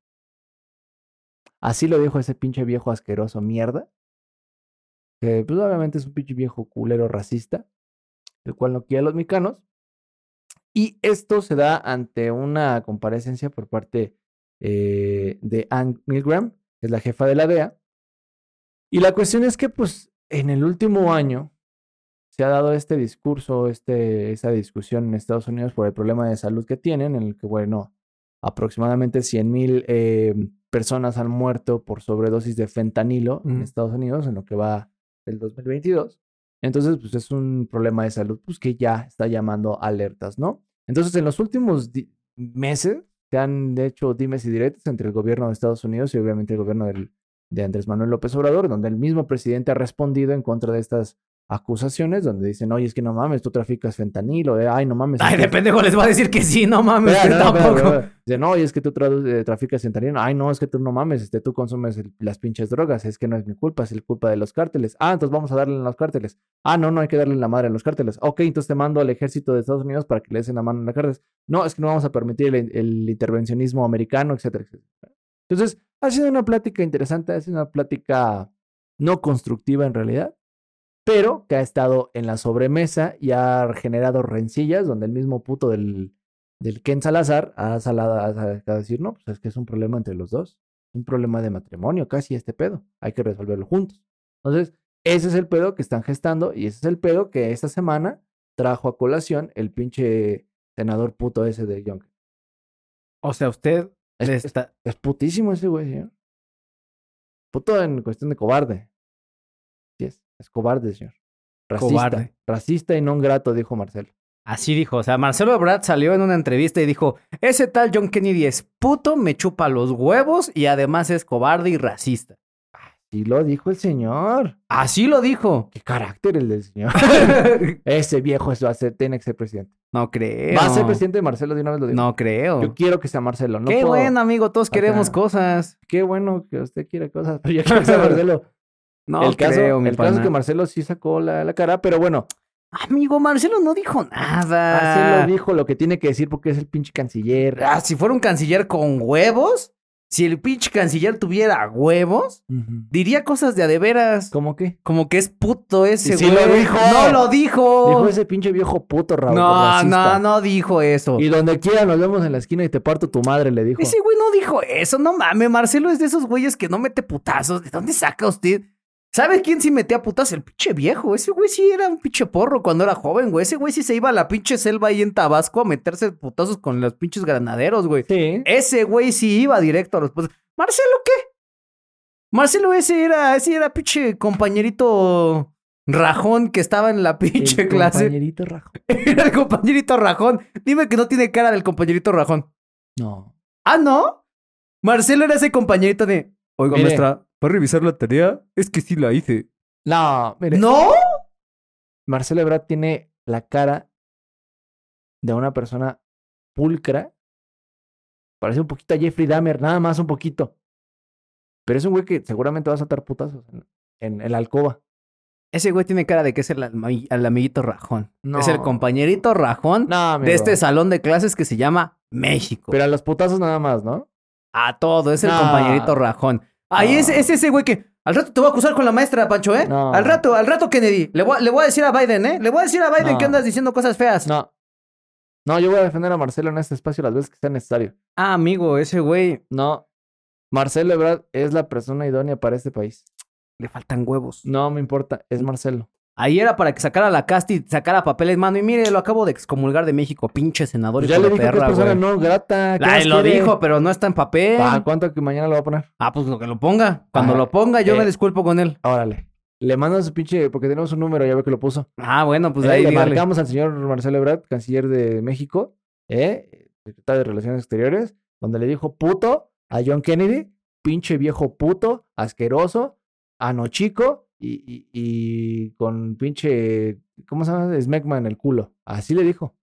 Así lo dijo ese pinche viejo asqueroso mierda. Que pues obviamente es un pinche viejo culero racista, el cual no quiere a los mexicanos. Y esto se da ante una comparecencia por parte eh, de Ann Milgram, que es la jefa de la DEA. Y la cuestión es que, pues, en el último año se ha dado este discurso, este, esa discusión en Estados Unidos por el problema de salud que tienen, en el que, bueno, aproximadamente 100 mil eh, personas han muerto por sobredosis de fentanilo en Ujú. Estados Unidos, en lo que va del 2022. Entonces, pues es un problema de salud pues, que ya está llamando alertas, ¿no? Entonces, en los últimos meses se han hecho dimes y diretes entre el gobierno de Estados Unidos y obviamente el gobierno del- de Andrés Manuel López Obrador, donde el mismo presidente ha respondido en contra de estas acusaciones, donde dicen, oye, es que no mames, tú traficas fentanilo, eh, ay, no mames. Ay, de pendejo les va a decir que sí, no mames, espera, tampoco. espera. Dice, no, y es que tú eh, traficas fentanilo. Ay, no, es que tú no mames, este, tú consumes el- las pinches drogas. Es que no es mi culpa, es el culpa de los cárteles. Ah, entonces vamos a darle en los cárteles. Ah, no, no hay que darle la madre a los cárteles. Ok, entonces te mando al ejército de Estados Unidos para que le den la mano en las cárteles. No, es que no vamos a permitir el, el intervencionismo americano, etcétera, etcétera. Entonces, ha sido una plática interesante, ha sido una plática no constructiva en realidad, pero que ha estado en la sobremesa y ha generado rencillas donde el mismo puto del, del Ken Salazar ha salado a, decir, no, pues es que es un problema entre los dos, un problema de matrimonio, casi este pedo, hay que resolverlo juntos. Entonces, ese es el pedo que están gestando y ese es el pedo que esta semana trajo a colación el pinche senador puto ese de Young. O sea, usted Es, está... es putísimo ese güey, señor. Puto en cuestión de cobarde. Sí es, es cobarde, señor. Racista. Cobarde. Racista y no grato, dijo Marcelo. Así dijo, o sea, Marcelo Ebrard salió en una entrevista y dijo, ese tal John Kennedy es puto, me chupa los huevos y además es cobarde y racista. Sí lo dijo el señor. Así lo dijo. Qué carácter el del señor. Ese viejo eso ser, tiene que ser presidente. no creo. Va a ser presidente Marcelo de una vez lo digo. No creo. Yo quiero que sea Marcelo. No Qué puedo- bueno, amigo, todos queremos cosas. Qué bueno que usted quiera cosas, pero yo quiero que sea Marcelo. No el caso, creo, mi el caso es que Marcelo sí sacó la, la cara, pero bueno, Amigo, Marcelo no dijo nada. Marcelo dijo lo que tiene que decir porque es el pinche canciller. Ah, si fuera un canciller con huevos, si el pinche canciller tuviera huevos, diría cosas de a de veras. ¿Cómo qué? Como que es puto ese güey. lo dijo. No lo dijo. Dijo ese pinche viejo puto Raúl. no, racista. no, no dijo eso. Y donde quiera nos vemos en la esquina y te parto tu madre, le dijo. Ese güey no dijo eso, no mames. Marcelo es de esos güeyes que no mete putazos. ¿De dónde saca usted? ¿Sabe quién sí metía putazos? El pinche viejo. Ese güey sí era un pinche porro cuando era joven, güey. Ese güey sí se iba a la pinche selva ahí en Tabasco a meterse putazos con los pinches granaderos, güey. Sí. Ese güey sí iba directo a los putazos. ¿Marcelo qué? Marcelo ese era, ese era pinche compañerito rajón que estaba en la pinche El clase. compañerito rajo. Era el compañerito rajón. Dime que no tiene cara del compañerito rajón. No. Ah, ¿no? Marcelo era ese compañerito de. Oiga, Mire. maestra, ¿para revisar la tarea? Es que sí la hice. No, mire. ¿No? Marcelo Ebrard tiene la cara de una persona pulcra. Parece un poquito a Jeffrey Dahmer, nada más un poquito. Pero es un güey que seguramente va a saltar putazos en, en, en la alcoba. Ese güey tiene cara de que es el, ami- el amiguito rajón. No. Es el compañerito rajón No, de este salón de clases que se llama México. Pero a los putazos nada más, ¿no? A todo, es el compañerito rajón. Ahí No. es, es ese güey que. Al rato te voy a acusar con la maestra, Pancho, ¿eh? No. Al rato, al rato, Kennedy. Le voy, a- le voy a decir a Biden, ¿eh? Le voy a decir a Biden No. que andas diciendo cosas feas. No. No, yo voy a defender a Marcelo en este espacio las veces que sea necesario. Ah, amigo, ese güey No. Marcelo Ebrard es la persona idónea para este país. le faltan huevos. No me importa, es Marcelo. Ahí era para que sacara la casta y sacara papel en mano. Y mire, lo acabo de excomulgar de México, pinche senador. Pues ya le dijo que perra, persona güey. no grata. ¿qué Ay, más lo quiere? dijo, pero no está en papel. ¿Cuánto que mañana lo va a poner? Ah, pues lo que lo ponga. Cuando Ah, lo ponga, yo eh. me disculpo con él. Órale. Le mando su pinche, porque tenemos un número, ya ve que lo puso. Ah, bueno, pues Eh, ahí le dígale. marcamos al señor Marcelo Ebrard, canciller de México, ¿eh? secretario de Relaciones Exteriores, donde le dijo puto a John Kennedy, pinche viejo puto, asqueroso, anochico y, y, y con pinche, ¿cómo se llama? Smegma en el culo. Así le dijo.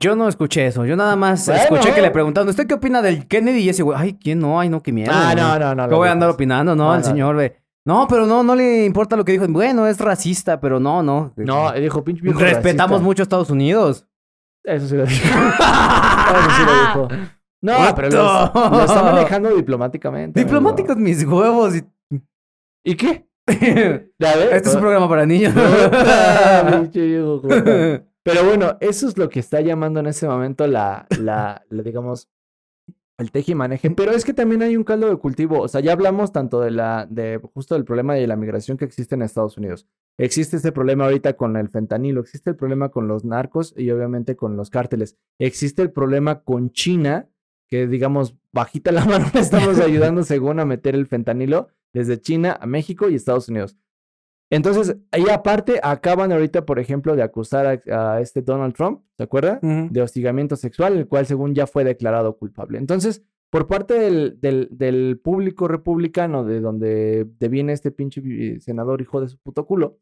Yo no escuché eso. Yo nada más Bueno, escuché que le preguntaron, ¿usted qué opina del Kennedy? Y ese güey, ay, ¿quién no? Ay, no, qué miedo. Ah, no, no, no. ¿Qué voy a andar opinando? No, No, el no. señor, ve. No, pero no, no le importa lo que dijo. Bueno, es racista, pero no, no. No, dijo, pinche viejo Respetamos racista. mucho a Estados Unidos. Eso sí lo dijo. Eso sí lo dijo. No, What pero lo, está manejando diplomáticamente. Diplomáticos mis huevos. y- ¿Y qué? Este Ya ves. es un programa para niños. Pero bueno, eso es lo que está llamando en ese momento la, la, la, digamos, el teje y maneje. Pero es que también hay un caldo de cultivo. O sea, ya hablamos tanto de la, de justo del problema de la migración que existe en Estados Unidos. Existe este problema ahorita con el fentanilo, existe el problema con los narcos y obviamente con los cárteles. Existe el problema con China, que digamos, bajita la mano le estamos ayudando según a meter el fentanilo desde China a México y Estados Unidos. Entonces, ahí aparte, acaban ahorita, por ejemplo, de acusar a, a este Donald Trump, ¿se acuerda? Ujú. De hostigamiento sexual, el cual según ya fue declarado culpable. Entonces, por parte del, del, del público republicano, de donde viene este pinche senador hijo de su puto culo,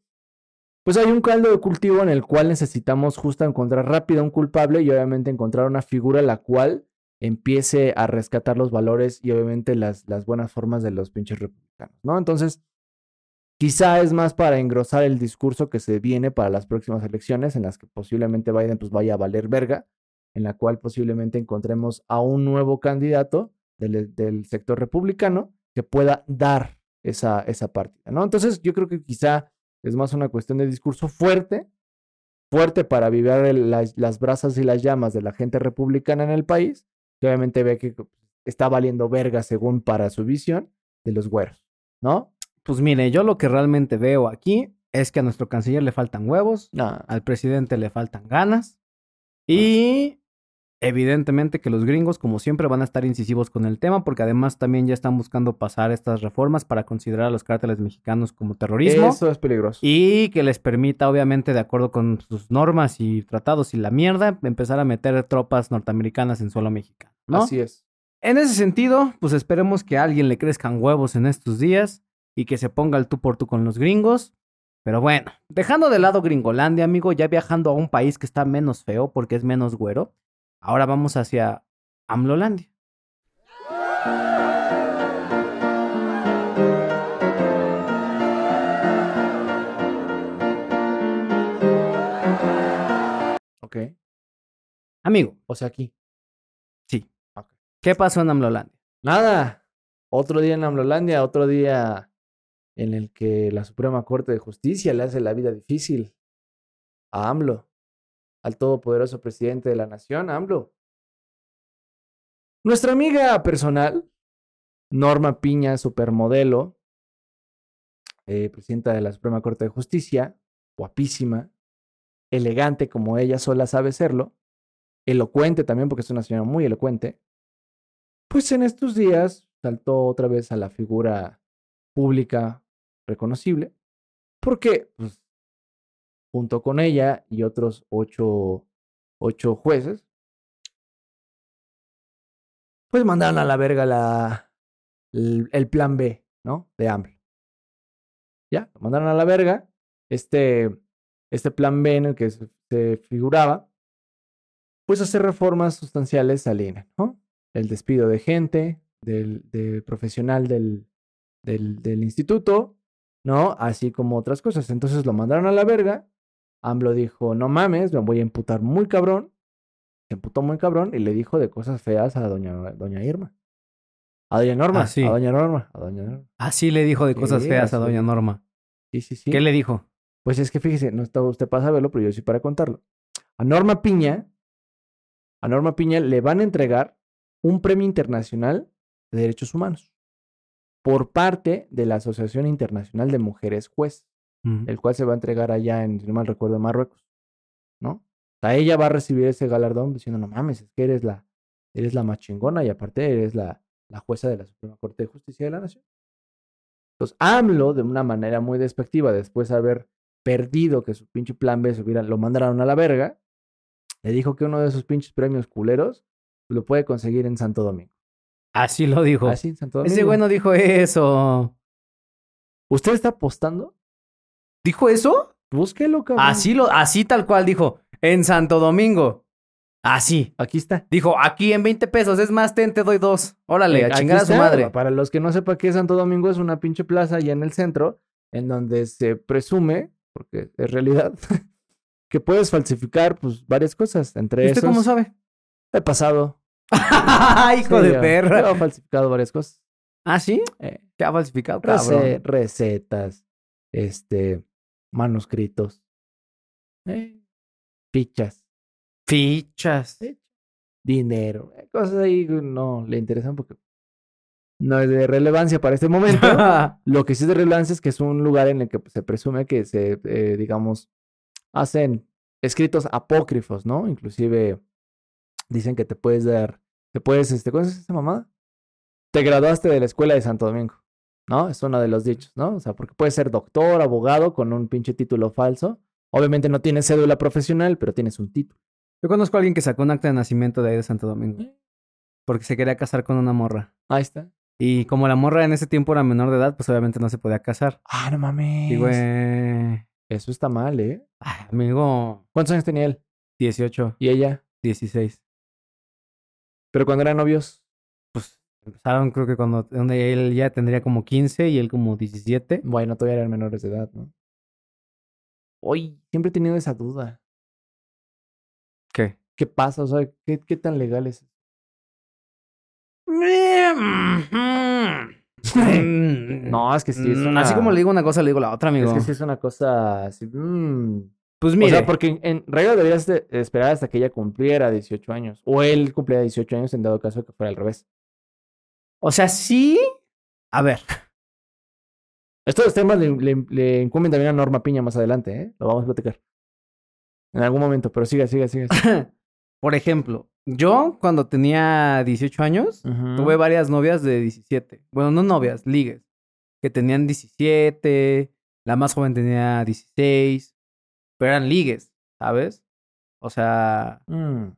pues hay un caldo de cultivo en el cual necesitamos justo encontrar rápido un culpable y obviamente encontrar una figura la cual empiece a rescatar los valores y obviamente las, las buenas formas de los pinches republicanos, ¿no? Entonces, quizá es más para engrosar el discurso que se viene para las próximas elecciones, en las que posiblemente Biden pues vaya a valer verga, en la cual posiblemente encontremos a un nuevo candidato del, del sector republicano que pueda dar esa, esa partida, ¿no? Entonces, yo creo que quizá es más una cuestión de discurso fuerte, fuerte para el- las, las brasas y las llamas de la gente republicana en el país, que obviamente ve que está valiendo verga según para su visión de los güeros, ¿no? Pues mire, yo lo que realmente veo aquí es que a nuestro canciller le faltan huevos, No. al presidente le faltan ganas y evidentemente que los gringos como siempre van a estar incisivos con el tema porque además también ya están buscando pasar estas reformas para considerar a los cárteles mexicanos como terrorismo Eso es peligroso. y que les permita obviamente de acuerdo con sus normas y tratados y la mierda empezar a meter tropas norteamericanas en suelo mexicano, ¿no? Así es. En ese sentido, pues esperemos que a alguien le crezcan huevos en estos días y que se ponga el tú por tú con los gringos. Pero bueno, dejando de lado Gringolandia, amigo, ya viajando a un país que está menos feo porque es menos güero, ahora vamos hacia Amlolandia. Ok. Amigo, O sea, aquí. sí. ¿Qué pasó en Amlolandia? Nada. Otro día en Amlolandia, otro día en el que la Suprema Corte de Justicia le hace la vida difícil a AMLO, al todopoderoso presidente de la nación, AMLO. Nuestra amiga personal, Norma Piña, supermodelo, eh, presidenta de la Suprema Corte de Justicia, guapísima, elegante como ella sola sabe serlo, elocuente también porque es una señora muy elocuente, pues en estos días saltó otra vez a la figura pública reconocible, porque pues, junto con ella y otros ocho, ocho jueces, pues mandaron a la verga la, el, plan B, ¿no? De AMLO. Ya, lo mandaron a la verga. Este, este plan B en el que se, figuraba, pues hacer reformas sustanciales al INE, ¿no? El despido de gente, del, del profesional del, del, del instituto, ¿no? Así como otras cosas. Entonces lo mandaron a la verga. AMLO dijo, no mames, me voy a emputar muy cabrón. Se emputó muy cabrón y le dijo de cosas feas a doña, doña Irma. A doña Norma. Ah, sí. A doña Norma. A doña Norma. Así le dijo de cosas Sí, feas a doña Norma. Sí, sí, sí. ¿Qué le dijo? Pues es que fíjese, no está usted para saberlo, pero yo sí para contarlo. A Norma Piña, a Norma Piña le van a entregar un premio internacional de derechos humanos por parte de la Asociación Internacional de Mujeres Juez, El cual se va a entregar allá en, si no mal recuerdo, Marruecos, ¿no? O sea, ella va a recibir ese galardón diciendo, no mames, es que eres la, eres la más chingona y aparte eres la, la jueza de la Suprema Corte de Justicia de la Nación. Entonces, AMLO, de una manera muy despectiva, después de haber perdido que su pinche plan B se hubiera, lo mandaron a la verga, le dijo que uno de esos pinches premios culeros lo puede conseguir en Santo Domingo. Así lo dijo. Así en Santo Domingo. Ese güey no dijo eso. ¿Usted está apostando? ¿Dijo eso? Búsquelo, cabrón. Así lo, así tal cual dijo. En Santo Domingo. Ah, sí. Aquí está. Dijo, aquí en 20 pesos, es más, ten, te doy dos. Órale, a Aquí chingar a su madre. Para los que no sepan qué es Santo Domingo, es una pinche plaza allá en el centro, en donde se presume, porque es realidad, que puedes falsificar pues varias cosas. Entre ¿Y usted esos, cómo sabe? he pasado. Hijo Sí, de yo- perra. Yo he falsificado varias cosas. ¿Ah, sí? Eh, ¿Qué ha falsificado, cabrón? recetas, este, manuscritos, eh, fichas, Fichas. Sí. dinero, eh, cosas ahí no le interesan porque no es de relevancia para este momento. Lo que sí es de relevancia es que es un lugar en el que pues, se presume que se, eh, digamos, hacen escritos apócrifos, ¿no? Inclusive dicen que te puedes dar, te puedes, este, ¿cómo es esta mamada? Te graduaste de la escuela de Santo Domingo, ¿no? Es uno de los dichos, ¿no? O sea, porque puedes ser doctor, abogado con un pinche título falso. Obviamente no tienes cédula profesional, pero tienes un título. Yo conozco a alguien que sacó un acta de nacimiento de ahí de Santo Domingo. Porque se quería casar con una morra. Ahí está. Y como la morra en ese tiempo era menor de edad, pues obviamente no se podía casar. Ah, no mames. Y güey. Eso está mal, ¿eh? ay, amigo, ¿Cuántos años tenía él? 18, ¿Y ella? 16. Pero cuando eran novios. Empezaron, creo que cuando donde él ya tendría como 15 y él como 17. Bueno, todavía eran menores de edad, ¿no? Hoy siempre he tenido esa duda. ¿Qué? ¿Qué pasa? O sea, ¿qué, qué tan legal es? No, es que sí es Mm, una... Así como le digo una cosa, le digo la otra, amigo. Es que sí es una cosa así... mm. Pues O sea, porque en regla deberías de esperar hasta que ella cumpliera 18 años. O él cumpliera 18 años en dado caso que fuera al revés. O sea, sí. A ver, Estos temas le, le, le incumben también a Norma Piña más adelante, ¿eh? Lo vamos a platicar. En algún momento, pero siga, siga, siga. por ejemplo, yo cuando tenía 18 años, tuve varias novias de 17. Bueno, no novias, ligues. Que tenían 17, la más joven tenía 16, pero eran ligues, ¿sabes? O sea, Mm,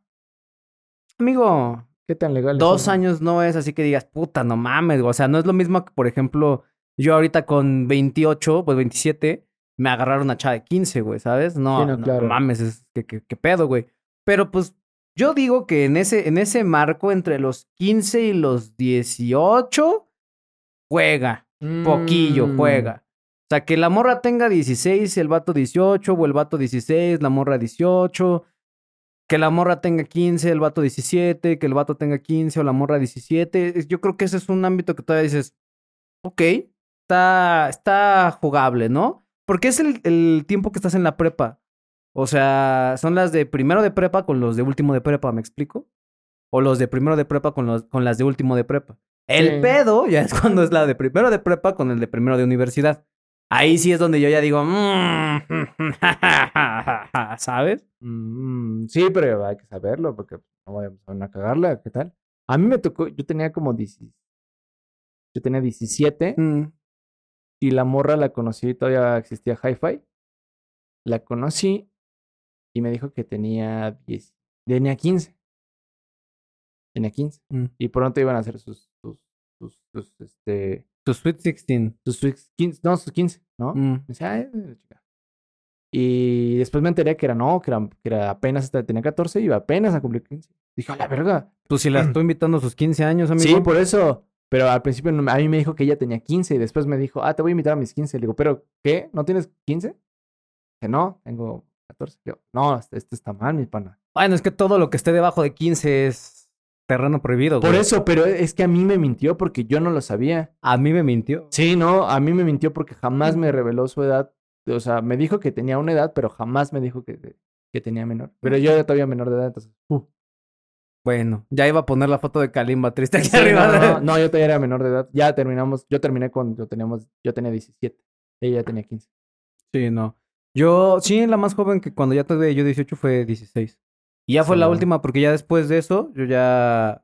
amigo, ¿Qué tan legal dos años no es así que digas, puta, no mames, güey. o sea, no es lo mismo que, por ejemplo, yo ahorita con 28, pues 27, me agarraron una chava de 15, güey, ¿sabes? No, Sí, no, no, claro. mames, es que, que, que pedo, güey. Pero pues yo digo que en ese, en ese marco entre los 15 y los 18, juega, poquillo, Mm, juega. O sea, que la morra tenga 16 y el vato 18, o el vato 16, la morra 18. Que la morra tenga 15, el vato 17, que el vato tenga 15 o la morra 17. Es- Yo creo que ese es un ámbito que todavía dices, ok, está, está jugable, ¿no? Porque es el, el tiempo que estás en la prepa. O sea, son las de primero de prepa con los de último de prepa, ¿me explico? O los de primero de prepa con, los, con las de último de prepa. El Sí. pedo ya es cuando es la de primero de prepa con el de primero de universidad. Ahí sí es donde yo ya digo, mm, ¿sabes? Mm, sí, pero hay que saberlo porque no vayamos a cagarla. ¿Qué tal? A mí me tocó, yo tenía como 10, yo tenía 17 Mm. y la morra la conocí, todavía existía Hi-Fi. La conocí y me dijo que tenía 10, tenía 15. Tenía 15. Mm. Y pronto iban a hacer sus, sus, sus, sus, este, Tu Sweet 16. sus, sus 15, no, sus 15, ¿no? Mm. Y después me enteré que era no, que era, que era apenas hasta tenía 14 y iba apenas a cumplir 15. Dije, a la verga. Pues si la estoy invitando a sus 15 años, amigo. Sí, por eso. Pero al principio a mí me dijo que ella tenía 15 y después me dijo, ah, te voy a invitar a mis 15. Le digo, ¿pero qué? ¿No tienes 15? Dije, no, tengo 14. Le digo, no, esto esto está mal, mi pana. Bueno, es que todo lo que esté debajo de 15 es terreno prohibido, Por eso, pero es que a mí me mintió porque yo no lo sabía. A mí me mintió. Sí, no, a mí me mintió porque jamás me reveló su edad. O sea, me dijo que tenía una edad, pero jamás me dijo que, que tenía menor. Pero yo era todavía menor de edad, entonces. uh. Bueno, ya iba a poner la foto de Kalimba triste aquí Sí, arriba. no, no, no, yo todavía era menor de edad. Ya terminamos, yo terminé cuando teníamos, yo tenía 17. Ella ya tenía 15. Sí, no. Yo, sí, la más joven que cuando ya tuve yo 18 fue 16. Y ya fue Sí, la última porque ya después de eso, yo ya,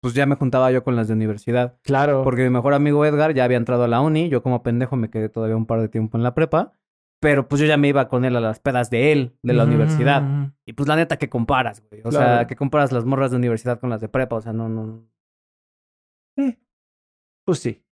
pues ya me juntaba yo con las de universidad. Claro. Porque mi mejor amigo Edgar ya había entrado a la uni, yo como pendejo me quedé todavía un par de tiempo en la prepa, pero pues yo ya me iba con él a las pedas de él, de la universidad. Mm. Y pues la neta, ¿qué comparas, güey? O sea. ¿qué comparas las morras de universidad con las de prepa? O sea, no, no. Pues sí.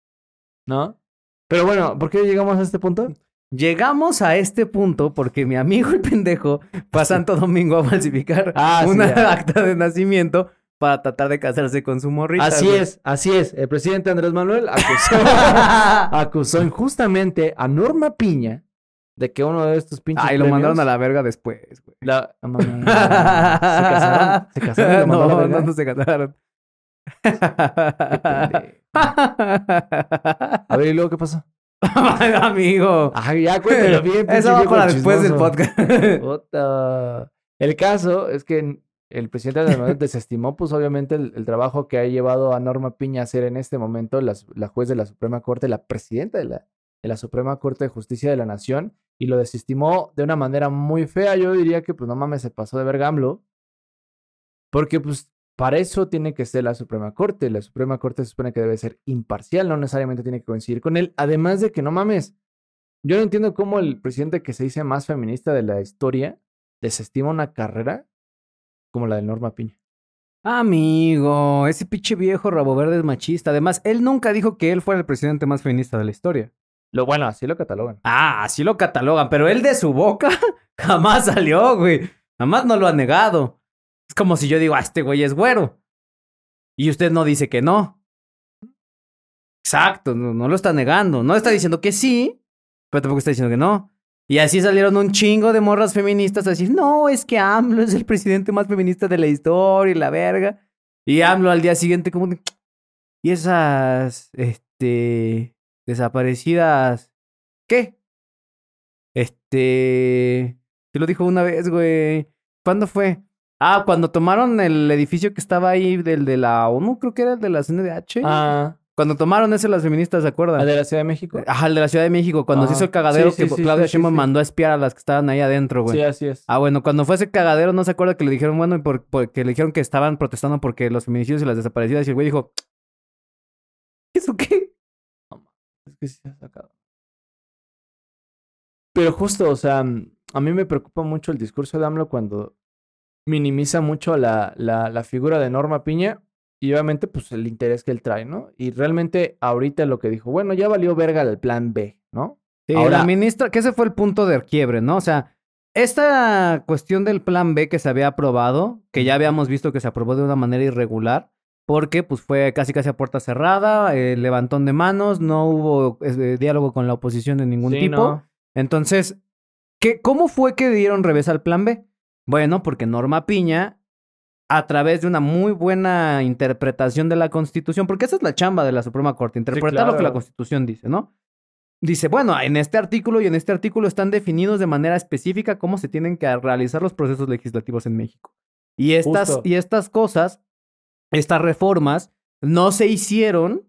¿No? Pero bueno, ¿por qué llegamos a este punto? Llegamos a este punto porque mi amigo el pendejo fue a Santo Domingo a falsificar Ah, una acta de nacimiento para tratar de casarse con su morrita. Así güey. es, así es. El presidente Andrés Manuel acusó, acusó injustamente a Norma Piña de que uno de estos pinches Ay, lo premios- mandaron a la verga después, güey. La... no. ¿Se casaron? ¿Se casaron a la no, verga? no, no se casaron. A ver, ¿y luego qué pasó? Amigo. Ay, ya cuéntelo bien. Eso va para después del podcast. Puta. El caso es que el presidente Andrés Manuel desestimó, pues obviamente, el, el trabajo que ha llevado a Norma Piña a hacer en este momento la, la juez de la Suprema Corte, la presidenta de la, de la Suprema Corte de Justicia de la Nación, y lo desestimó de una manera muy fea. Yo diría que, pues no mames, se pasó de vergamlo. Porque, pues, para eso tiene que ser la Suprema Corte. La Suprema Corte se supone que debe ser imparcial, no necesariamente tiene que coincidir con él. Además de que, no mames, yo no entiendo cómo el presidente que se dice más feminista de la historia desestima una carrera como la de Norma Piña. Amigo, ese pinche viejo rabo verde es machista. Además, él nunca dijo que él fuera el presidente más feminista de la historia. Lo bueno, así lo catalogan. Ah, así lo catalogan, pero él de su boca jamás salió, güey. Jamás no lo ha negado. Es como si yo digo, ah, este güey es güero. Y usted no dice que no. Exacto, no, lo está negando. No está diciendo que sí, pero tampoco está diciendo que no. Y así salieron un chingo de morras feministas a decir, no, es que AMLO es el presidente más feminista de la historia y la verga. Y AMLO al día siguiente como y esas, este, desaparecidas, ¿qué? Este, se lo dijo una vez, güey. ¿Cuándo fue? Ah, cuando tomaron el edificio que estaba ahí del de la ONU, creo que era el de la CNDH. Ah, Cuando tomaron ese las feministas, ¿se acuerdan? ¿la de la Ciudad de México? Ajá, el de la Ciudad de México, cuando se Ajá. hizo el cagadero Sí, sí, que sí, Claudia Sheinbaum mandó a espiar a las que estaban ahí adentro, güey. Sí, así es. Ah, bueno, cuando fue ese cagadero, no se acuerda que le dijeron, bueno, y por, porque le dijeron que estaban protestando porque los feminicidios y las desaparecidas, y el güey dijo, ¿eso qué? Es que sí se ha sacado. Pero justo, o sea, a mí me preocupa mucho el discurso de AMLO cuando minimiza mucho la, la, la figura de Norma Piña y obviamente pues el interés que él trae, ¿no? Y realmente ahorita lo que dijo, bueno, ya valió verga el plan B, ¿no? Sí, Ahora- la ministra, que ese fue el punto de quiebre, ¿no? O sea, esta cuestión del plan B que se había aprobado, que ya habíamos visto que se aprobó de una manera irregular, porque pues fue casi casi a puerta cerrada, eh, levantón de manos, no hubo eh, diálogo con la oposición de ningún Sí, tipo. ¿no? Entonces, ¿qué, ¿cómo fue que dieron revés al plan B? Bueno, porque Norma Piña, a través de una muy buena interpretación de la Constitución, porque esa es la chamba de la Suprema Corte, interpretar lo que la. Constitución dice, ¿no? Dice, bueno, en este artículo y en este artículo están definidos de manera específica cómo se tienen que realizar los procesos legislativos en México. Y estas, Justo. y estas cosas, estas reformas, no se hicieron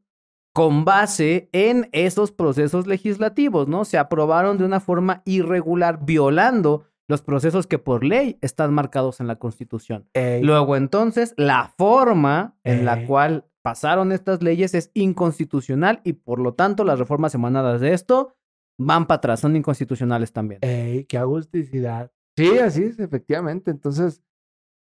con base en esos procesos legislativos, ¿no? Se aprobaron de una forma irregular, violando los procesos que por ley están marcados en la Constitución. Ey, Luego entonces, la forma en la cual pasaron estas leyes es inconstitucional y por lo tanto las reformas emanadas de esto van para atrás, son inconstitucionales también. ey, qué agusticidad. Sí, así es, efectivamente. Entonces,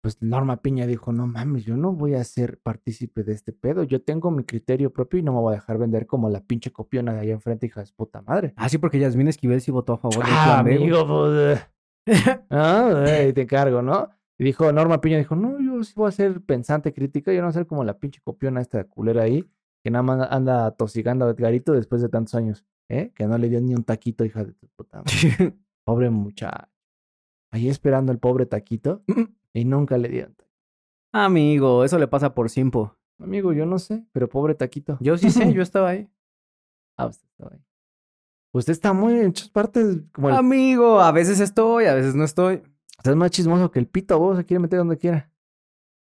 pues Norma Piña dijo, no mames, yo no voy a ser partícipe de este pedo. Yo tengo mi criterio propio y no me voy a dejar vender como la pinche copiona de allá enfrente, hija de puta madre. Ah, sí, porque Yasmín Esquivel sí votó a favor del Ah, plan B, amigo, pues. ah, eh, te encargo, ¿no? Y dijo, Norma Piña dijo, no, yo sí voy a ser pensante crítica, yo no voy a ser como la pinche copiona esta culera ahí, que nada más anda tosigando a Edgarito después de tantos años, ¿eh? Que no le dio ni un taquito, hija de tu puta madre. Pobre muchacho. Ahí esperando el pobre taquito y nunca le dieron. taquito. Amigo, eso le pasa por simpo. Amigo, yo no sé, pero pobre taquito. Yo sí sé, yo estaba ahí. Ah, usted estaba ahí. Usted está muy en muchas partes, como el... Amigo, a veces estoy, a veces no estoy. Usted es más chismoso que el pito, vos se quiere meter donde quiera.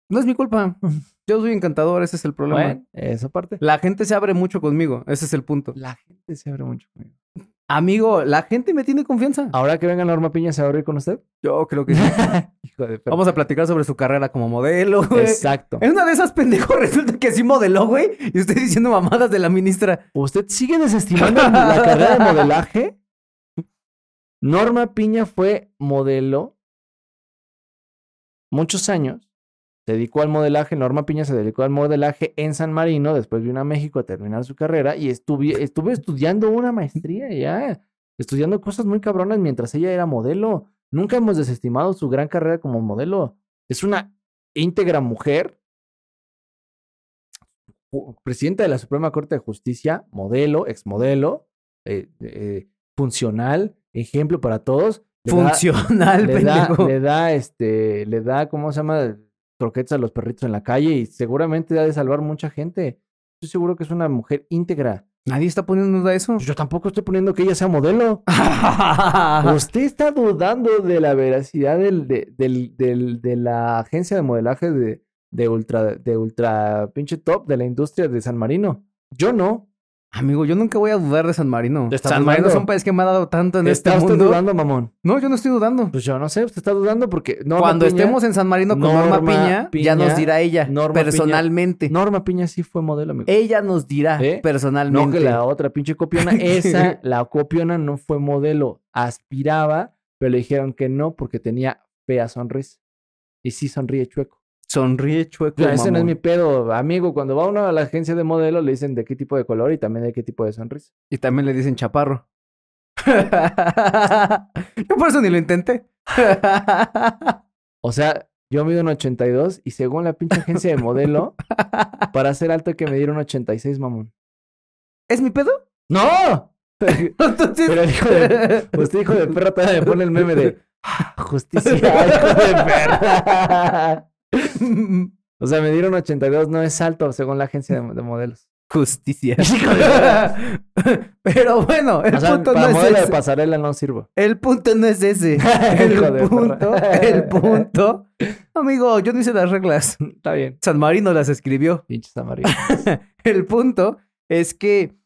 No es mi culpa. Yo soy encantador, ese es el problema. Bueno, esa parte. La gente se abre mucho conmigo, ese es el punto. La gente se abre mucho conmigo. Amigo, la gente me tiene confianza. Ahora que venga Norma Piña, ¿se va a abrir con usted? Yo creo que sí. Hijo de. Vamos a platicar sobre su carrera como modelo, güey. Exacto. En una de esas pendejos resulta que sí modeló, güey. Y usted diciendo mamadas de la ministra. ¿Usted sigue desestimando la carrera de modelaje? Norma Piña fue modelo muchos años. Se dedicó al modelaje. Norma Piña se dedicó al modelaje en San Marino. Después vino a México a terminar su carrera y estuve, estuve estudiando una maestría ya. estudiando cosas muy cabronas mientras ella era modelo. Nunca hemos desestimado su gran carrera como modelo. Es una íntegra mujer, presidenta de la Suprema Corte de Justicia, modelo, exmodelo, eh, eh, funcional, ejemplo para todos. Le da- Funcional, le da, le da, este, le da, ¿cómo se llama? Croquetas a los perritos en la calle y seguramente ha de salvar mucha gente. Estoy seguro que es una mujer íntegra. Nadie está poniendo duda de eso. Yo tampoco estoy poniendo que ella sea modelo. Usted está dudando de la veracidad del, de, del- del- de la agencia de modelaje de, de ultra, de ultra pinche top de la industria de San Marino. Yo no. Amigo, yo nunca voy a dudar de San Marino. ¿Te estás San Marino es un país que me ha dado tanto en ¿Está este usted mundo. dudando, mamón? No, yo no estoy dudando. Pues yo no sé, usted está dudando porque Norma Cuando Piña- estemos en San Marino con Norma, Norma Piña, Piña, ya nos dirá ella Norma Piña- personalmente. Norma Piña sí fue modelo, amigo. Ella nos dirá ¿Eh? personalmente. No que la otra pinche copiona. Esa, la copiona no fue modelo. Aspiraba, pero le dijeron que no porque tenía fea sonrisa. Y sí sonríe chueco. Sonríe chueco, O sea, ese no es mi pedo, amigo. Cuando va uno a la agencia de modelo, le dicen de qué tipo de color y también de qué tipo de sonrisa. Y también le dicen chaparro. Yo por eso ni lo intenté. O sea, yo mido un 82 y según la pinche agencia de modelo, para ser alto hay que medir un 86, mamón. ¿Es mi pedo? ¡No! Entonces... Pero hijo de, usted hijo de perra todavía me pone el meme de "Ah, justicia, hijo de perra. O sea, medir un 82 no es alto según la agencia de, de modelos. Justicia. De Pero bueno, el O sea, punto no para es modelo de ese. pasarela no sirvo. El punto no es ese. De El punto, el punto. Amigo, yo no hice las reglas. Está bien. San Marino las escribió. Pinches amarillos. El punto es que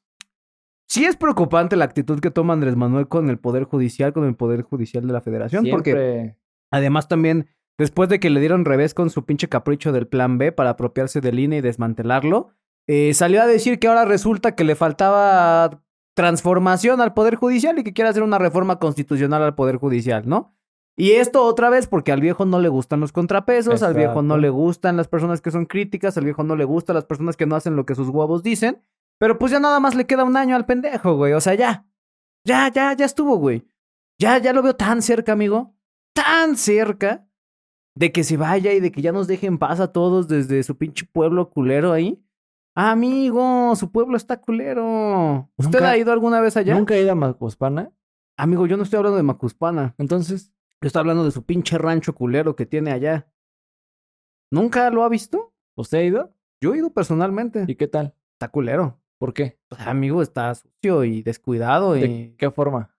sí es preocupante la actitud que toma Andrés Manuel con el Poder Judicial, con el Poder Judicial de la Federación, porque además también, después de que le dieron revés con su pinche capricho del Plan B para apropiarse del INE y desmantelarlo, eh, salió a decir que ahora resulta que le faltaba transformación al Poder Judicial y que quiere hacer una reforma constitucional al Poder Judicial, ¿no? Y esto otra vez porque al viejo no le gustan los contrapesos, al viejo no le gustan las personas que son críticas, al viejo no le gustan las personas que no hacen lo que sus huevos dicen. Pero pues ya nada más le queda un año al pendejo, güey. O sea, ya. Ya, ya, ya estuvo, güey. Ya, ya lo veo tan cerca, amigo. Tan cerca de que se vaya y de que ya nos deje en paz a todos desde su pinche pueblo culero ahí. Amigo, su pueblo está culero. ¿Usted Nunca- ha ido alguna vez allá? Nunca he ido a Macuspana. Amigo, yo no estoy hablando de Macuspana. Entonces, Yo estoy hablando de su pinche rancho culero que tiene allá. ¿Nunca lo ha visto? ¿usted ha ido? Yo he ido personalmente. ¿Y qué tal? Está culero. ¿Por qué? Sea, amigo, está sucio y descuidado ¿De y... qué forma?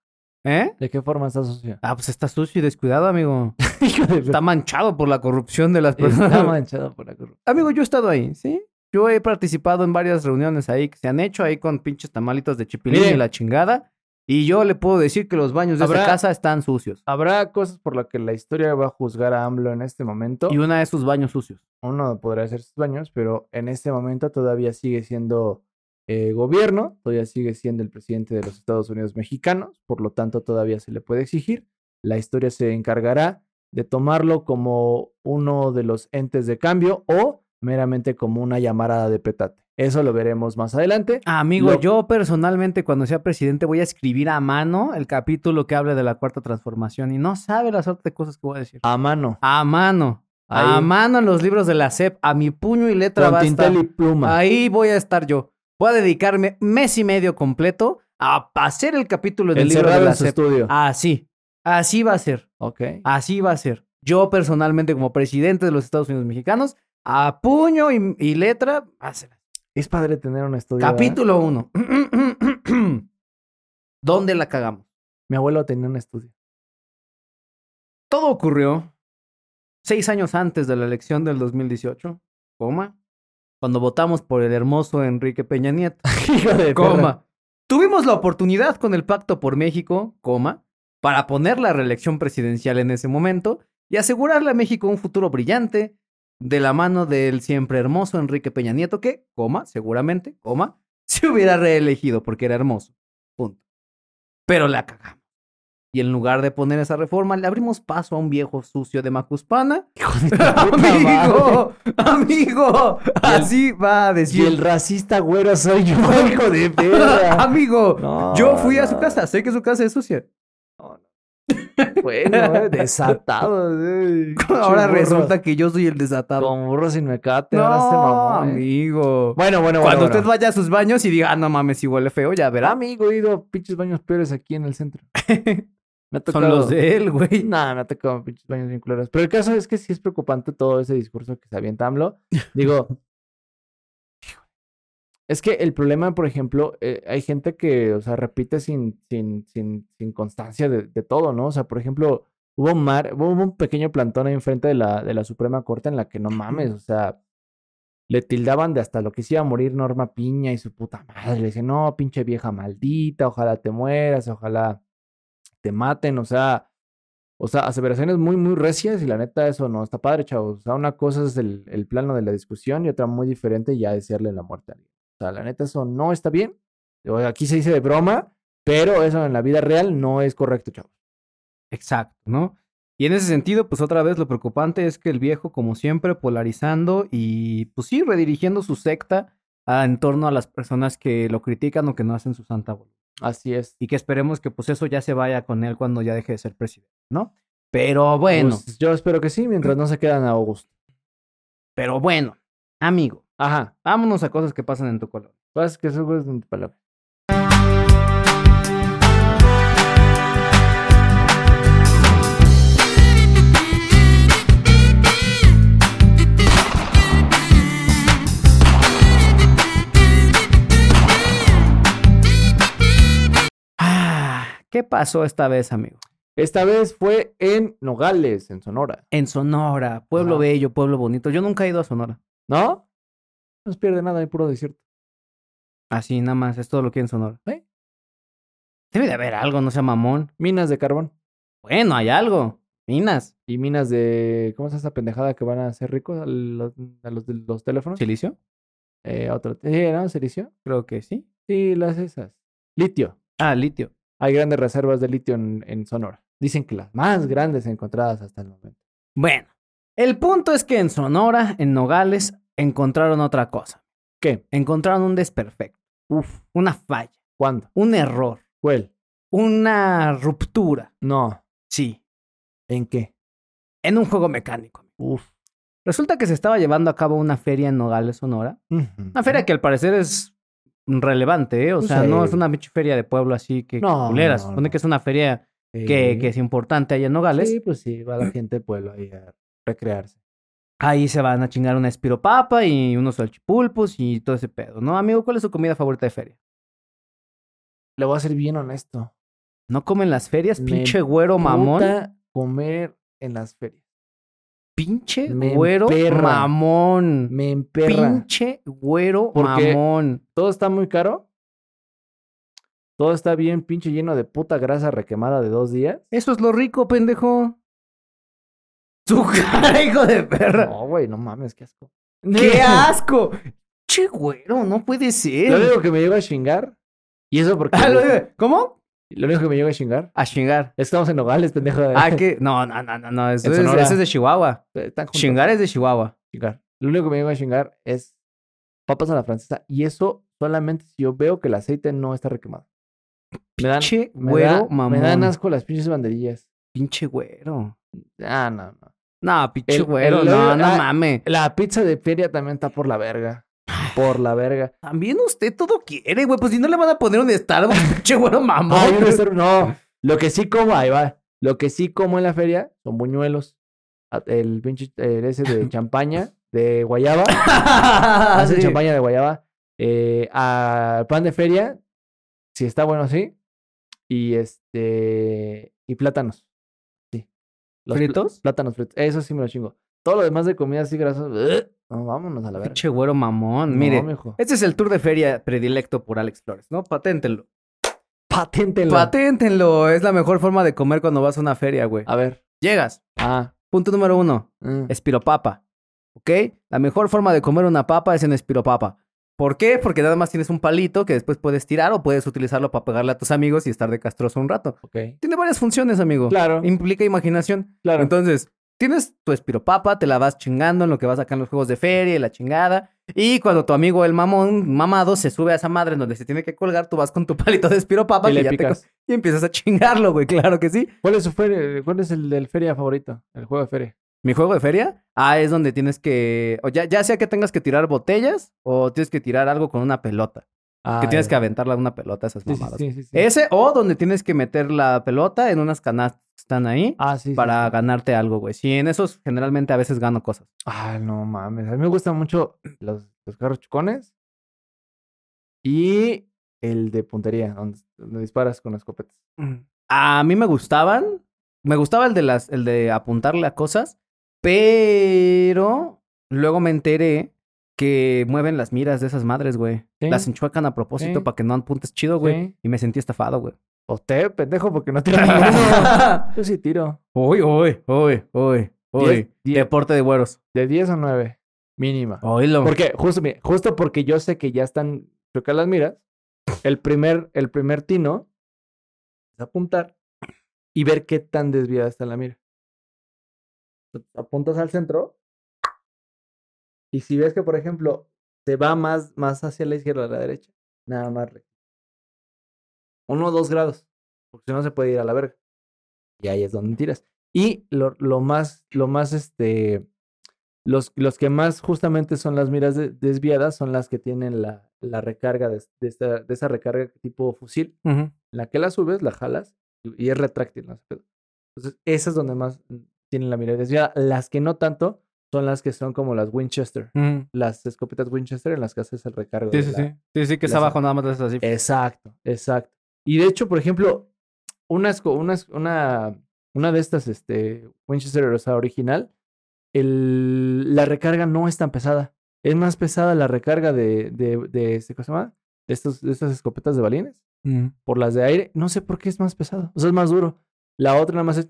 ¿Eh? ¿De qué forma está sucia? Ah, pues está sucio y descuidado, amigo. Está manchado por la corrupción de las personas. Está manchado por la corrupción. Amigo, yo he estado ahí, ¿sí? Yo he participado en varias reuniones ahí que se han hecho ahí con pinches tamalitos de chipilín y la chingada. Y yo le puedo decir que los baños de Habrá- esa casa están sucios. Habrá cosas por las que la historia va a juzgar a AMLO en este momento. Y una de sus baños sucios. Uno podrá hacer sus baños, pero en este momento todavía sigue siendo eh, gobierno, todavía sigue siendo el presidente de los Estados Unidos mexicanos, por lo tanto todavía se le puede exigir. La historia se encargará de tomarlo como uno de los entes de cambio o meramente como una llamarada de petate. Eso lo veremos más adelante. Amigo, Lo- yo personalmente cuando sea presidente voy a escribir a mano el capítulo que hable de la cuarta transformación y no sabe la suerte de cosas que voy a decir. A mano. A mano. A mano en los libros de la SEP, a mi puño y letra Con va a estar. tintel y pluma. Ahí voy a estar yo. Voy a dedicarme mes y medio completo a hacer el capítulo del libro de la en su estudio. Así. Así va a ser. Ok. Así va a ser. Yo personalmente como presidente de los Estados Unidos mexicanos, a puño y, y letra, hacer. Es padre tener un estudio. ¿eh? Capítulo 1. ¿Dónde la cagamos? Mi abuelo tenía un estudio. Todo ocurrió seis años antes de la elección del 2018, coma, cuando votamos por el hermoso Enrique Peña Nieto, Hijo de coma. Tuvimos la oportunidad con el Pacto por México, coma, para poner la reelección presidencial en ese momento y asegurarle a México un futuro brillante de la mano del siempre hermoso Enrique Peña Nieto que, coma, seguramente, coma, se hubiera reelegido porque era hermoso. Punto. Pero la cagamos. Y en lugar de poner esa reforma, le abrimos paso a un viejo sucio de Macuspana. Hijo de amigo, amigo, así va a Y decir. el racista güero soy yo, hijo de perra. amigo, No, yo fui a su no. casa, sé que su casa es sucia. Bueno, eh, desatado. eh, Ahora resulta que yo soy el desatado. Con burro sin mecate, No, ahora se mamó. eh. amigo. Bueno, bueno, bueno. Cuando bueno. usted vaya a sus baños y diga, ah, no mames, si huele feo, ya verá. Amigo, he ido a pinches baños peores aquí en el centro. Me ha Son los de él, güey. Nah, me ha tocado pinches baños bien culeros. Pero el caso es que sí es preocupante todo ese discurso que se avienta AMLO. Digo, es que el problema, por ejemplo, eh, hay gente que, o sea, repite sin, sin, sin, sin constancia de, de todo, ¿no? O sea, por ejemplo, hubo, un mar, hubo un pequeño plantón ahí enfrente de la, de la Suprema Corte en la que no mames, o sea, le tildaban de hasta lo que se iba a morir Norma Piña y su puta madre. Le decían, no, pinche vieja maldita, ojalá te mueras, ojalá te maten, o sea, o sea, aseveraciones muy, muy recias y la neta eso no está padre, chavos. O sea, una cosa es el, plano de la discusión y otra muy diferente ya desearle la muerte a alguien. O sea, la neta eso no está bien. Aquí se dice de broma, pero eso en la vida real no es correcto, chavos. Exacto, ¿no? Y en ese sentido, pues otra vez lo preocupante es que el viejo, como siempre, polarizando y, pues sí, redirigiendo su secta a- en torno a las personas que lo critican o que no hacen su santa voluntad. Así es. Y que esperemos que pues eso ya se vaya con él cuando ya deje de ser presidente, ¿no? Pero bueno, Pues, yo espero que sí, mientras no se quedan a Augusto. pero bueno, amigo, Ajá. vámonos a cosas que pasan en tu colonia. Pues que eso es tu palabra. ¿Qué pasó esta vez, amigo? Esta vez fue en Nogales, en Sonora. En Sonora, pueblo Ajá. bello, pueblo bonito. Yo nunca he ido a Sonora. ¿No? No se pierde nada, hay puro desierto. Así nada más, es todo lo que hay en Sonora. ¿Eh? Debe de haber algo, no sea mamón. Minas de carbón. Bueno, hay algo. Minas. Y minas de. ¿Cómo es esa pendejada que van a hacer ricos a los, a los de los teléfonos? ¿Silicio? Eh, otro. ¿Sí, no? ¿Silicio? Creo que sí. Sí, las esas. Litio. Ah, litio. Hay grandes reservas de litio en, en Sonora. Dicen que las más grandes encontradas hasta el momento. Bueno, el punto es que en Sonora, en Nogales, encontraron otra cosa. ¿Qué? Encontraron un desperfecto, Uf. una falla, ¿Cuándo? un error, ¿Cuál? una ruptura. No. Sí, ¿En qué? en un juego mecánico. Uf. Resulta que se estaba llevando a cabo una feria en Nogales, Sonora. Una feria que al parecer es relevante, ¿eh? O sea, no es una pinche feria de pueblo así que No, culera. no, Se supone no. que es una feria que, que es importante allá en Nogales. Sí, pues sí, va la gente del pueblo ahí a recrearse. Ahí se van a chingar una espiropapa y unos salchipulpos y todo ese pedo, ¿no? Amigo, ¿cuál es su comida favorita de feria? Le voy a ser bien honesto. ¿No comen las ferias? Me Pinche güero mamón. Puta comer en las ferias. Pinche Me güero emperra. mamón. Me emperra. Pinche güero Porque- mamón. Todo está muy caro. Todo está bien pinche lleno de puta grasa requemada de dos días. Eso es lo rico, pendejo. Su cara, hijo de perra. No, güey, no mames, qué asco. ¡Qué asco! Che güero, no puede ser. único que me llega a chingar. Y eso porque. Ah, lo- ¿Cómo? Lo único que me llega a chingar. A chingar. Es que estamos en Nogales, pendejo. Ah, que. No, no, no, no, no. Eso, es, Sonora. eso es de Chihuahua. Juntos. Chingar es de Chihuahua. Chingar. Lo único que me llega a chingar es papas a la francesa. Y eso solamente si yo veo que el aceite no está requemado. Me dan, Pinche me güero da- mamón. Me dan asco las pinches banderillas. Pinche güero. Ah, no, no. No, pinche El- güero. el- no, no ah, mames. La pizza de feria también está por la verga. Por la verga. También usted todo quiere, güey. Pues si no le van a poner un Starbucks, pinche güero mamón. Ay, un Star- no, lo que sí como, ahí va. Lo que sí como en la feria son buñuelos. A- El pinche el ese de champaña, de guayaba. Ah, Sí. champaña de guayaba. Eh, a pan de feria, si está bueno, sí. Y este. Y plátanos. Sí. pl- ¿Fritos? plátanos fritos. Eso sí me lo chingo. Todo lo demás de comida así grasosa. ugh, No, vámonos a la verga. Pinche güero mamón. No, Mire, mijo. este es el tour de feria predilecto por Alex Flores, ¿no? Paténtenlo. Paténtelo. Paténtenlo. Es la mejor forma de comer cuando vas a una feria, güey. A ver. Llegas. Ah. Punto número uno. mm. Espiropapa. ¿Ok? La mejor forma de comer una papa es en espiropapa. ¿Por qué? Porque nada más tienes un palito que después puedes tirar o puedes utilizarlo para pegarle a tus amigos y estar de castroso un rato. Ok. Tiene varias funciones, amigo. Claro. Implica imaginación. Claro. Entonces, tienes tu espiropapa, te la vas chingando en lo que vas acá en los juegos de feria y la chingada. Y cuando tu amigo el mamón mamado se sube a esa madre en donde se tiene que colgar, tú vas con tu palito de espiropapa Y que ya te y empiezas a chingarlo, güey. Claro que sí. ¿Cuál es su feria? ¿Cuál es el del feria favorito? El juego de feria. Mi juego de feria, ah, es donde tienes que, o ya, ya sea que tengas que tirar botellas o tienes que tirar algo con una pelota. que tienes que aventarla una pelota, esas mamadas. sí, sí, sí. Ese, o donde tienes que meter la pelota en unas canastas están ahí Ah, sí. para sí. ganarte algo, güey. Sí, en esos generalmente a veces gano cosas. Ah, no mames. A mí me gustan mucho los, los carros chocones. Y el de puntería, donde, donde disparas con escopetas. A mí me gustaban. Me gustaba el de las, el de apuntarle a cosas, pero luego me enteré que mueven las miras de esas madres, güey. Sí. Las enchuecan a propósito para que no apuntes chido, güey. Y me sentí estafado, güey. O te, pendejo, porque no tiro ninguno. Yo sí tiro. Uy, uy, uy, uy, uy. Deporte de güeros. De 10 a 9. Mínima. Oílo. Porque, justo, justo porque yo sé que ya están chocadas las miras, el primer, el primer tino es apuntar y ver qué tan desviada está la mira. Apuntas al centro y si ves que, por ejemplo, se va más, más hacia la izquierda o a la derecha, nada más recto. Uno o dos grados, porque si no se puede ir a la verga. Y ahí es donde tiras. Y lo, lo más, lo más, este, los, los que más justamente son las miras de- desviadas son las que tienen la, la recarga de, de esta, de esa recarga tipo fusil, la que la subes, la jalas y y es retráctil. ¿no? Entonces, esas es donde más mm, tienen la mira desviada. Las que no tanto son las que son como las Winchester. Las escopetas Winchester en las que haces el recargo. Sí, de sí, la- sí. Sí, sí, que es abajo nada más las así. Exacto, exacto. Y de hecho, por ejemplo, una, esco- una, una, de estas este, Winchester, o sea, original, el, la recarga no es tan pesada. Es más pesada la recarga de, de, de, este, ¿cómo se llama? De, estos, de estas escopetas de balines Ujú. por las de aire. No sé por qué es más pesado. O sea, es más duro. La otra nada más es...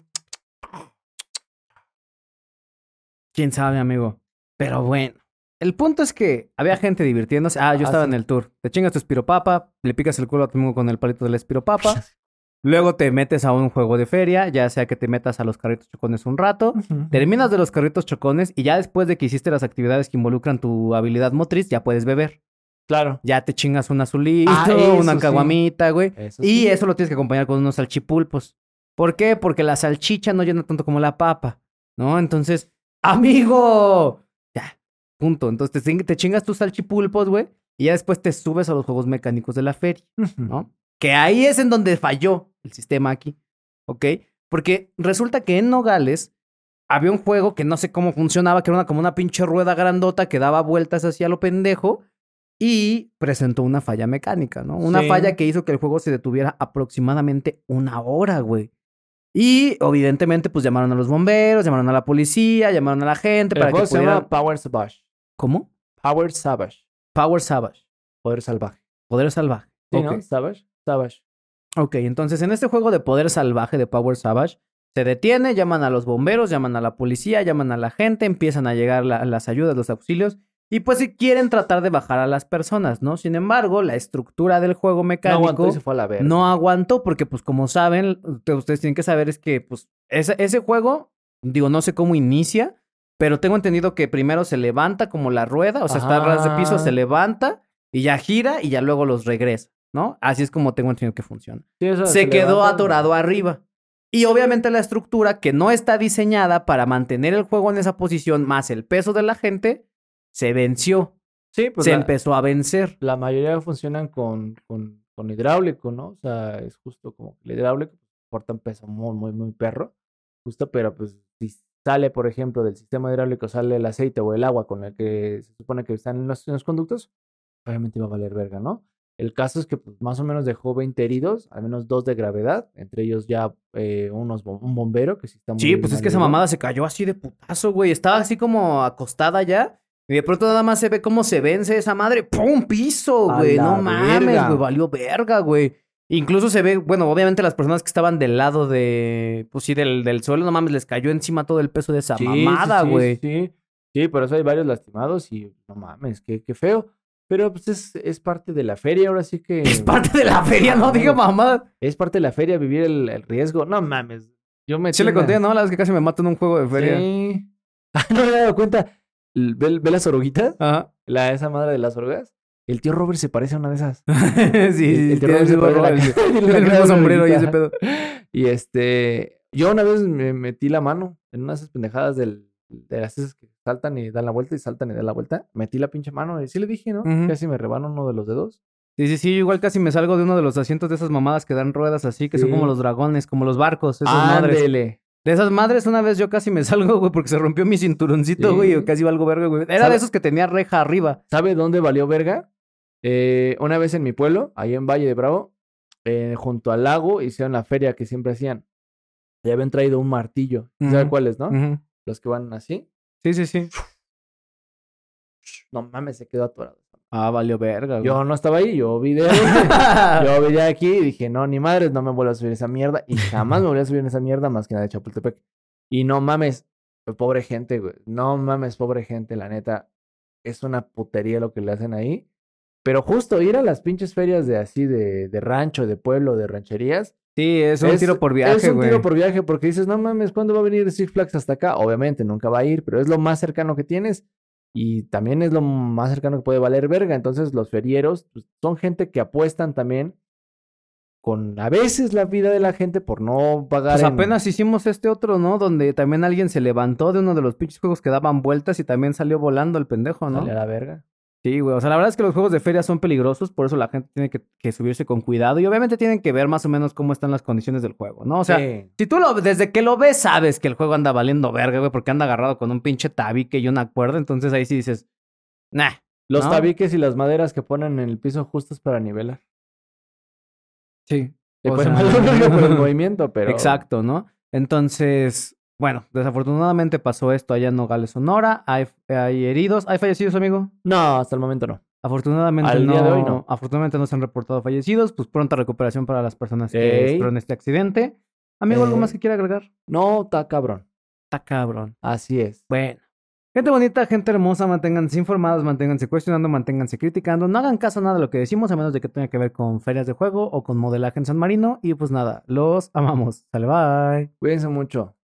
Quién sabe, amigo. Pero bueno. El punto es que había gente divirtiéndose. Ah, yo Ah, estaba sí. en el tour. Te chingas tu espiropapa, le picas el culo a tu amigo con el palito de la espiropapa. Luego te metes a un juego de feria, ya sea que te metas a los carritos chocones un rato. Terminas de los carritos chocones y ya después de que hiciste las actividades que involucran tu habilidad motriz, ya puedes beber. Claro. Ya te chingas un azulito, Ah, eso una caguamita, güey. Eso Y sí. eso lo tienes que acompañar con unos salchipulpos. ¿Por qué? Porque la salchicha no llena tanto como la papa, ¿no? Entonces, amigo, punto. Entonces te, chingas tus salchipulpos, güey, y ya después te subes a los juegos mecánicos de la feria, ¿no? Que ahí es en donde falló el sistema aquí, ¿ok? Porque resulta que en Nogales había un juego que no sé cómo funcionaba, que era una, como una pinche rueda grandota que daba vueltas hacia lo pendejo y presentó una falla mecánica, ¿no? Una Sí. falla que hizo que el juego se detuviera aproximadamente una hora, güey. Y evidentemente, pues llamaron a los bomberos, llamaron a la policía, llamaron a la gente El para juego que se pudieran... llama Power Savage. ¿Cómo? Power Savage. Power Savage. Poder salvaje. Poder salvaje. Sí. ¿no? Savage. Savage. Ok, entonces en este juego de poder salvaje de Power Savage, se detiene, llaman a los bomberos, llaman a la policía, llaman a la gente, empiezan a llegar la- las ayudas, los auxilios, y pues si quieren tratar de bajar a las personas, ¿no? Sin embargo, la estructura del juego No mecánico aguantó y se fue a la verga. no aguantó porque pues como saben, te- ustedes tienen que saber es que pues ese, ese juego, digo, no sé cómo inicia, pero tengo entendido que primero se levanta como la rueda, o sea, está a ras de piso, se Ah. levanta y ya gira y ya luego los regresa, ¿no? Así es como tengo entendido que funciona Sí, se quedó levanta, atorado arriba. Y obviamente la estructura que no está diseñada para mantener el juego en esa posición más el peso de la gente, se venció. Sí, pues se la, empezó a vencer. la mayoría funcionan con, con, con hidráulico, ¿no? O sea, es justo como el hidráulico porta un peso muy, muy, muy perro. Justo, pero pues sale, por ejemplo, del sistema hidráulico, sale el aceite o el agua con el que se supone que están en los, los conductos, obviamente iba a valer verga, ¿no? El caso es que pues, más o menos dejó 20 heridos, al menos dos de gravedad, entre ellos ya eh, unos, bom- un bombero que sí está muy Sí, pues es que esa mamada se cayó así de putazo, güey. Estaba así como acostada ya. Y de pronto nada más se ve cómo se vence esa madre. ¡Pum! Piso, güey. No mames, güey. Valió verga, güey. Incluso se ve, bueno, obviamente las personas que estaban del lado de, pues sí, del, del suelo, no mames, les cayó encima todo el peso de esa Sí, sí, mamada, sí, güey. Sí, sí, por eso hay varios lastimados y no mames, qué, qué feo. Pero pues es, es parte de la feria, ahora sí que. Es parte de la feria, no diga mamá. Es parte de la feria vivir el, el riesgo. No mames. Yo me. Sí le conté, ¿no? La vez que casi me mato en un juego de feria. Sí. Ah, no me había dado cuenta. ¿Ve, ve las oruguitas? Ajá. La, esa madre de las orugas. El tío Robert se parece a una de esas. sí, El- el tío Robert se parece a la- el- la el mismo sombrero y ese pedo. Y este. Yo una vez me metí la mano en unas pendejadas del, de las esas que saltan y dan la vuelta y saltan y dan la vuelta. Metí la pinche mano y sí le dije, ¿no? Casi me rebano uno de los dedos. Sí, sí, sí, yo igual casi me salgo de uno de los asientos de esas mamadas que dan ruedas así, que son como los dragones, como los barcos, esas madres. Ándele. De esas madres, una vez yo casi me salgo, güey, porque se rompió mi cinturoncito, Sí. güey, y casi valgo verga, güey. Era ¿Sabe? de esos que tenía reja arriba. ¿Sabe dónde valió verga? Eh, una vez en mi pueblo, ahí en Valle de Bravo, eh, junto al lago, hicieron la feria que siempre hacían. Y habían traído un martillo. ¿Sabe Ujú. cuáles, no? Los que van así. Sí, sí, sí. No mames, se quedó atorado. Ah, valió verga, güey. Yo no estaba ahí, yo vi de Yo vi de aquí y dije, no, ni madres, no me vuelvo a subir esa mierda. Y jamás me volví a subir en esa mierda más que nada de Chapultepec. Y no mames, pobre gente, güey. No mames, pobre gente, la neta. Es una putería lo que le hacen ahí. Pero justo ir a las pinches ferias de así, de, de rancho, de pueblo, de rancherías. Sí, es un tiro por viaje, Es un tiro por viaje porque dices, no mames, ¿cuándo va a venir Six Flags hasta acá? Obviamente nunca va a ir, pero es lo más cercano que tienes. Y también es lo más cercano que puede valer verga. Entonces los ferieros pues, son gente que apuestan también con a veces la vida de la gente por no pagar. Pues en- apenas hicimos este otro, ¿no? Donde también alguien se levantó de uno de los pinches juegos que daban vueltas y también salió volando el pendejo, ¿no? Sale a la verga. Sí, güey. O sea, la verdad es que los juegos de feria son peligrosos, por eso la gente tiene que, que subirse con cuidado y obviamente tienen que ver más o menos cómo están las condiciones del juego, ¿no? O sea, Sí. si tú lo, desde que lo ves sabes que el juego anda valiendo verga, güey, porque anda agarrado con un pinche tabique y una cuerda, entonces ahí sí dices, nah. los ¿no? tabiques y las maderas que ponen en el piso justos para nivelar. Sí. Le O ponen sea- mal rollo por el movimiento, pero. Exacto, ¿no? Entonces, bueno, desafortunadamente pasó esto allá en Nogales, Sonora. Hay, hay heridos. ¿Hay fallecidos, amigo? No, hasta el momento no. Afortunadamente Al no, día de hoy, no. Afortunadamente no se han reportado fallecidos. Pues pronta recuperación para las personas que sufrieron este accidente. Amigo, ¿algo Eh. más que quiera agregar? No, está cabrón. Está cabrón. Así es. Bueno. Gente bonita, gente hermosa, manténganse informados, manténganse cuestionando, manténganse criticando. No hagan caso a nada de lo que decimos, a menos de que tenga que ver con ferias de juego o con modelaje en San Marino. Y pues nada, los amamos. Sale, bye. Cuídense mucho.